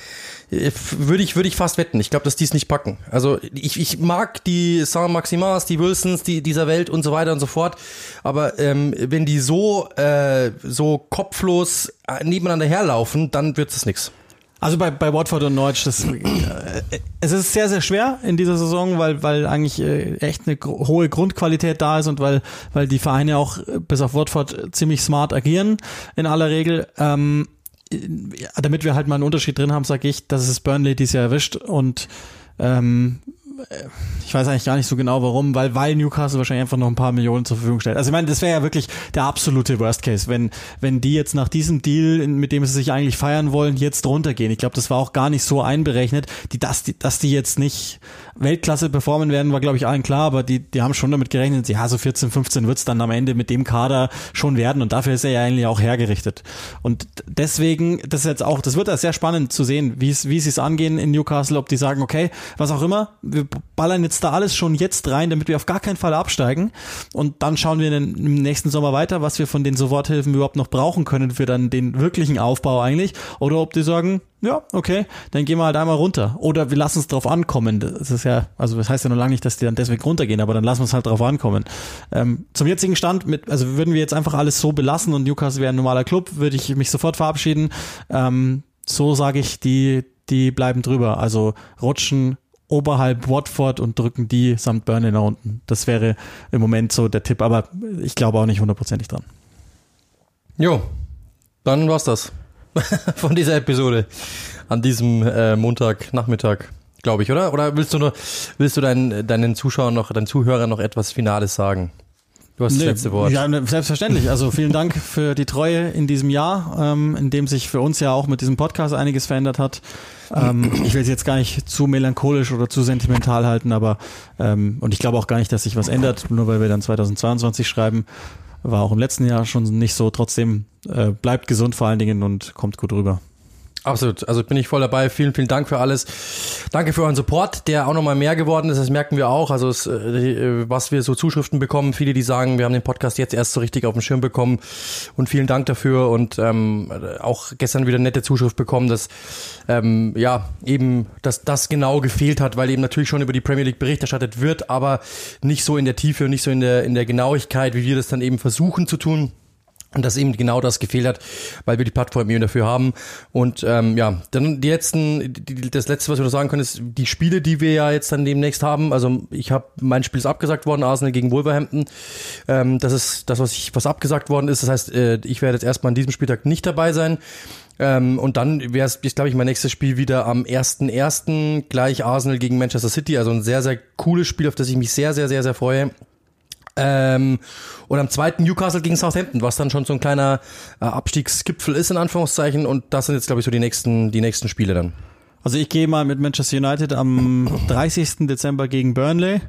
würde ich, würde ich fast wetten. Ich glaube, dass die es nicht packen. Also ich, ich mag die Saint-Maximins, die Wilsons, die dieser Welt und so weiter und so fort. Aber ähm, wenn die so, äh, so kopflos nebeneinander herlaufen, dann wird es nichts. Also bei, bei Watford und Norwich, das, äh, es ist sehr, sehr schwer in dieser Saison, weil, weil eigentlich äh, echt eine hohe Grundqualität da ist und weil, weil die Vereine auch äh, bis auf Watford ziemlich smart agieren in aller Regel. Ähm, damit wir halt mal einen Unterschied drin haben, sage ich, dass es Burnley dieses Jahr erwischt und ähm, ich weiß eigentlich gar nicht so genau warum, weil, weil Newcastle wahrscheinlich einfach noch ein paar Millionen zur Verfügung stellt. Also ich meine, das wäre ja wirklich der absolute Worst Case, wenn, wenn die jetzt nach diesem Deal, mit dem sie sich eigentlich feiern wollen, jetzt runtergehen. Ich glaube, das war auch gar nicht so einberechnet, die, dass, die, dass die jetzt nicht Weltklasse performen werden, war glaube ich allen klar, aber die, die haben schon damit gerechnet, ja, so 14, 15 wird's dann am Ende mit dem Kader schon werden und dafür ist er ja eigentlich auch hergerichtet. Und deswegen, das ist jetzt auch, das wird ja sehr spannend zu sehen, wie es, wie sie es angehen in Newcastle, ob die sagen, okay, was auch immer, wir ballern jetzt da alles schon jetzt rein, damit wir auf gar keinen Fall absteigen und dann schauen wir im nächsten Sommer weiter, was wir von den Soforthilfen überhaupt noch brauchen können für dann den wirklichen Aufbau eigentlich oder ob die sagen, ja, okay, dann gehen wir halt einmal runter. Oder wir lassen es drauf ankommen. Das ist ja, also das heißt ja noch lange nicht, dass die dann deswegen runtergehen, aber dann lassen wir es halt drauf ankommen. Ähm, zum jetzigen Stand, mit, also würden wir jetzt einfach alles so belassen und Newcastle wäre ein normaler Club, würde ich mich sofort verabschieden. Ähm, so sage ich, die, die bleiben drüber. Also rutschen oberhalb Watford und drücken die samt Burnley nach unten. Das wäre im Moment so der Tipp, aber ich glaube auch nicht hundertprozentig dran. Jo, dann war's das. von dieser Episode an diesem äh, Montagnachmittag, glaube ich, oder? Oder willst du nur, willst du deinen, deinen Zuschauern noch, deinen Zuhörern noch etwas Finales sagen? Du hast nee, das letzte Wort. Ja, ne, selbstverständlich. Also vielen Dank für die Treue in diesem Jahr, ähm, in dem sich für uns ja auch mit diesem Podcast einiges verändert hat. Ähm, ich will es jetzt gar nicht zu melancholisch oder zu sentimental halten, aber ähm, und ich glaube auch gar nicht, dass sich was ändert, nur weil wir dann 2022 schreiben. war auch im letzten Jahr schon nicht so. Trotzdem äh, bleibt gesund vor allen Dingen und kommt gut rüber. Absolut. Also bin ich voll dabei. Vielen, vielen Dank für alles. Danke für euren Support, der auch nochmal mehr geworden ist. Das merken wir auch. Also es, äh, was wir so Zuschriften bekommen. Viele, die sagen, wir haben den Podcast jetzt erst so richtig auf dem Schirm bekommen. Und vielen Dank dafür. Und ähm, auch gestern wieder nette Zuschrift bekommen, dass ähm, ja eben, dass das genau gefehlt hat, weil eben natürlich schon über die Premier League Bericht erstattet wird, aber nicht so in der Tiefe und nicht so in der in der Genauigkeit, wie wir das dann eben versuchen zu tun. Und dass eben genau das gefehlt hat, weil wir die Plattform eben dafür haben. Und ähm, ja, dann die letzten, die, das letzte, was wir noch sagen können, ist die Spiele, die wir ja jetzt dann demnächst haben. Also ich habe mein Spiel ist abgesagt worden, Arsenal gegen Wolverhampton. Ähm, das ist das, was ich was abgesagt worden ist. Das heißt, äh, ich werde jetzt erstmal an diesem Spieltag nicht dabei sein. Ähm, und dann wäre es, glaube ich, mein nächstes Spiel wieder am 1.1. gleich Arsenal gegen Manchester City. Also ein sehr, sehr cooles Spiel, auf das ich mich sehr, sehr, sehr, sehr freue. Ähm, und am zweiten Newcastle gegen Southampton, was dann schon so ein kleiner äh, Abstiegsgipfel ist, in Anführungszeichen. Und das sind jetzt, glaube ich, so die nächsten, die nächsten Spiele dann. Also ich gehe mal mit Manchester United am 30. Dezember gegen Burnley.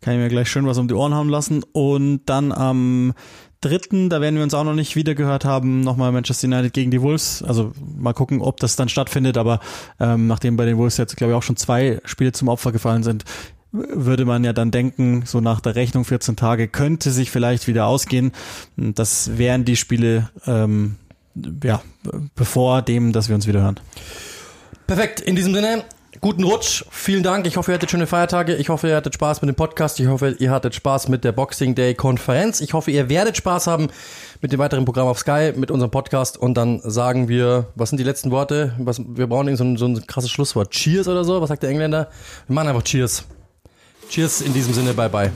Kann ich mir gleich schön was um die Ohren haben lassen. Und dann am dritten, da werden wir uns auch noch nicht wieder gehört haben, nochmal Manchester United gegen die Wolves. Also mal gucken, ob das dann stattfindet. Aber ähm, nachdem bei den Wolves jetzt, glaube ich, auch schon zwei Spiele zum Opfer gefallen sind, würde man ja dann denken, so nach der Rechnung 14 Tage könnte sich vielleicht wieder ausgehen. Das wären die Spiele, ähm, ja, bevor dem, dass wir uns wieder hören. Perfekt, in diesem Sinne, guten Rutsch, vielen Dank. Ich hoffe, ihr hattet schöne Feiertage. Ich hoffe, ihr hattet Spaß mit dem Podcast. Ich hoffe, ihr hattet Spaß mit der Boxing Day Konferenz. Ich hoffe, ihr werdet Spaß haben mit dem weiteren Programm auf Sky, mit unserem Podcast. Und dann sagen wir, was sind die letzten Worte? Was, wir brauchen so ein, so ein krasses Schlusswort. Cheers oder so? Was sagt der Engländer? Wir machen einfach Cheers. Cheers in diesem Sinne, bye bye.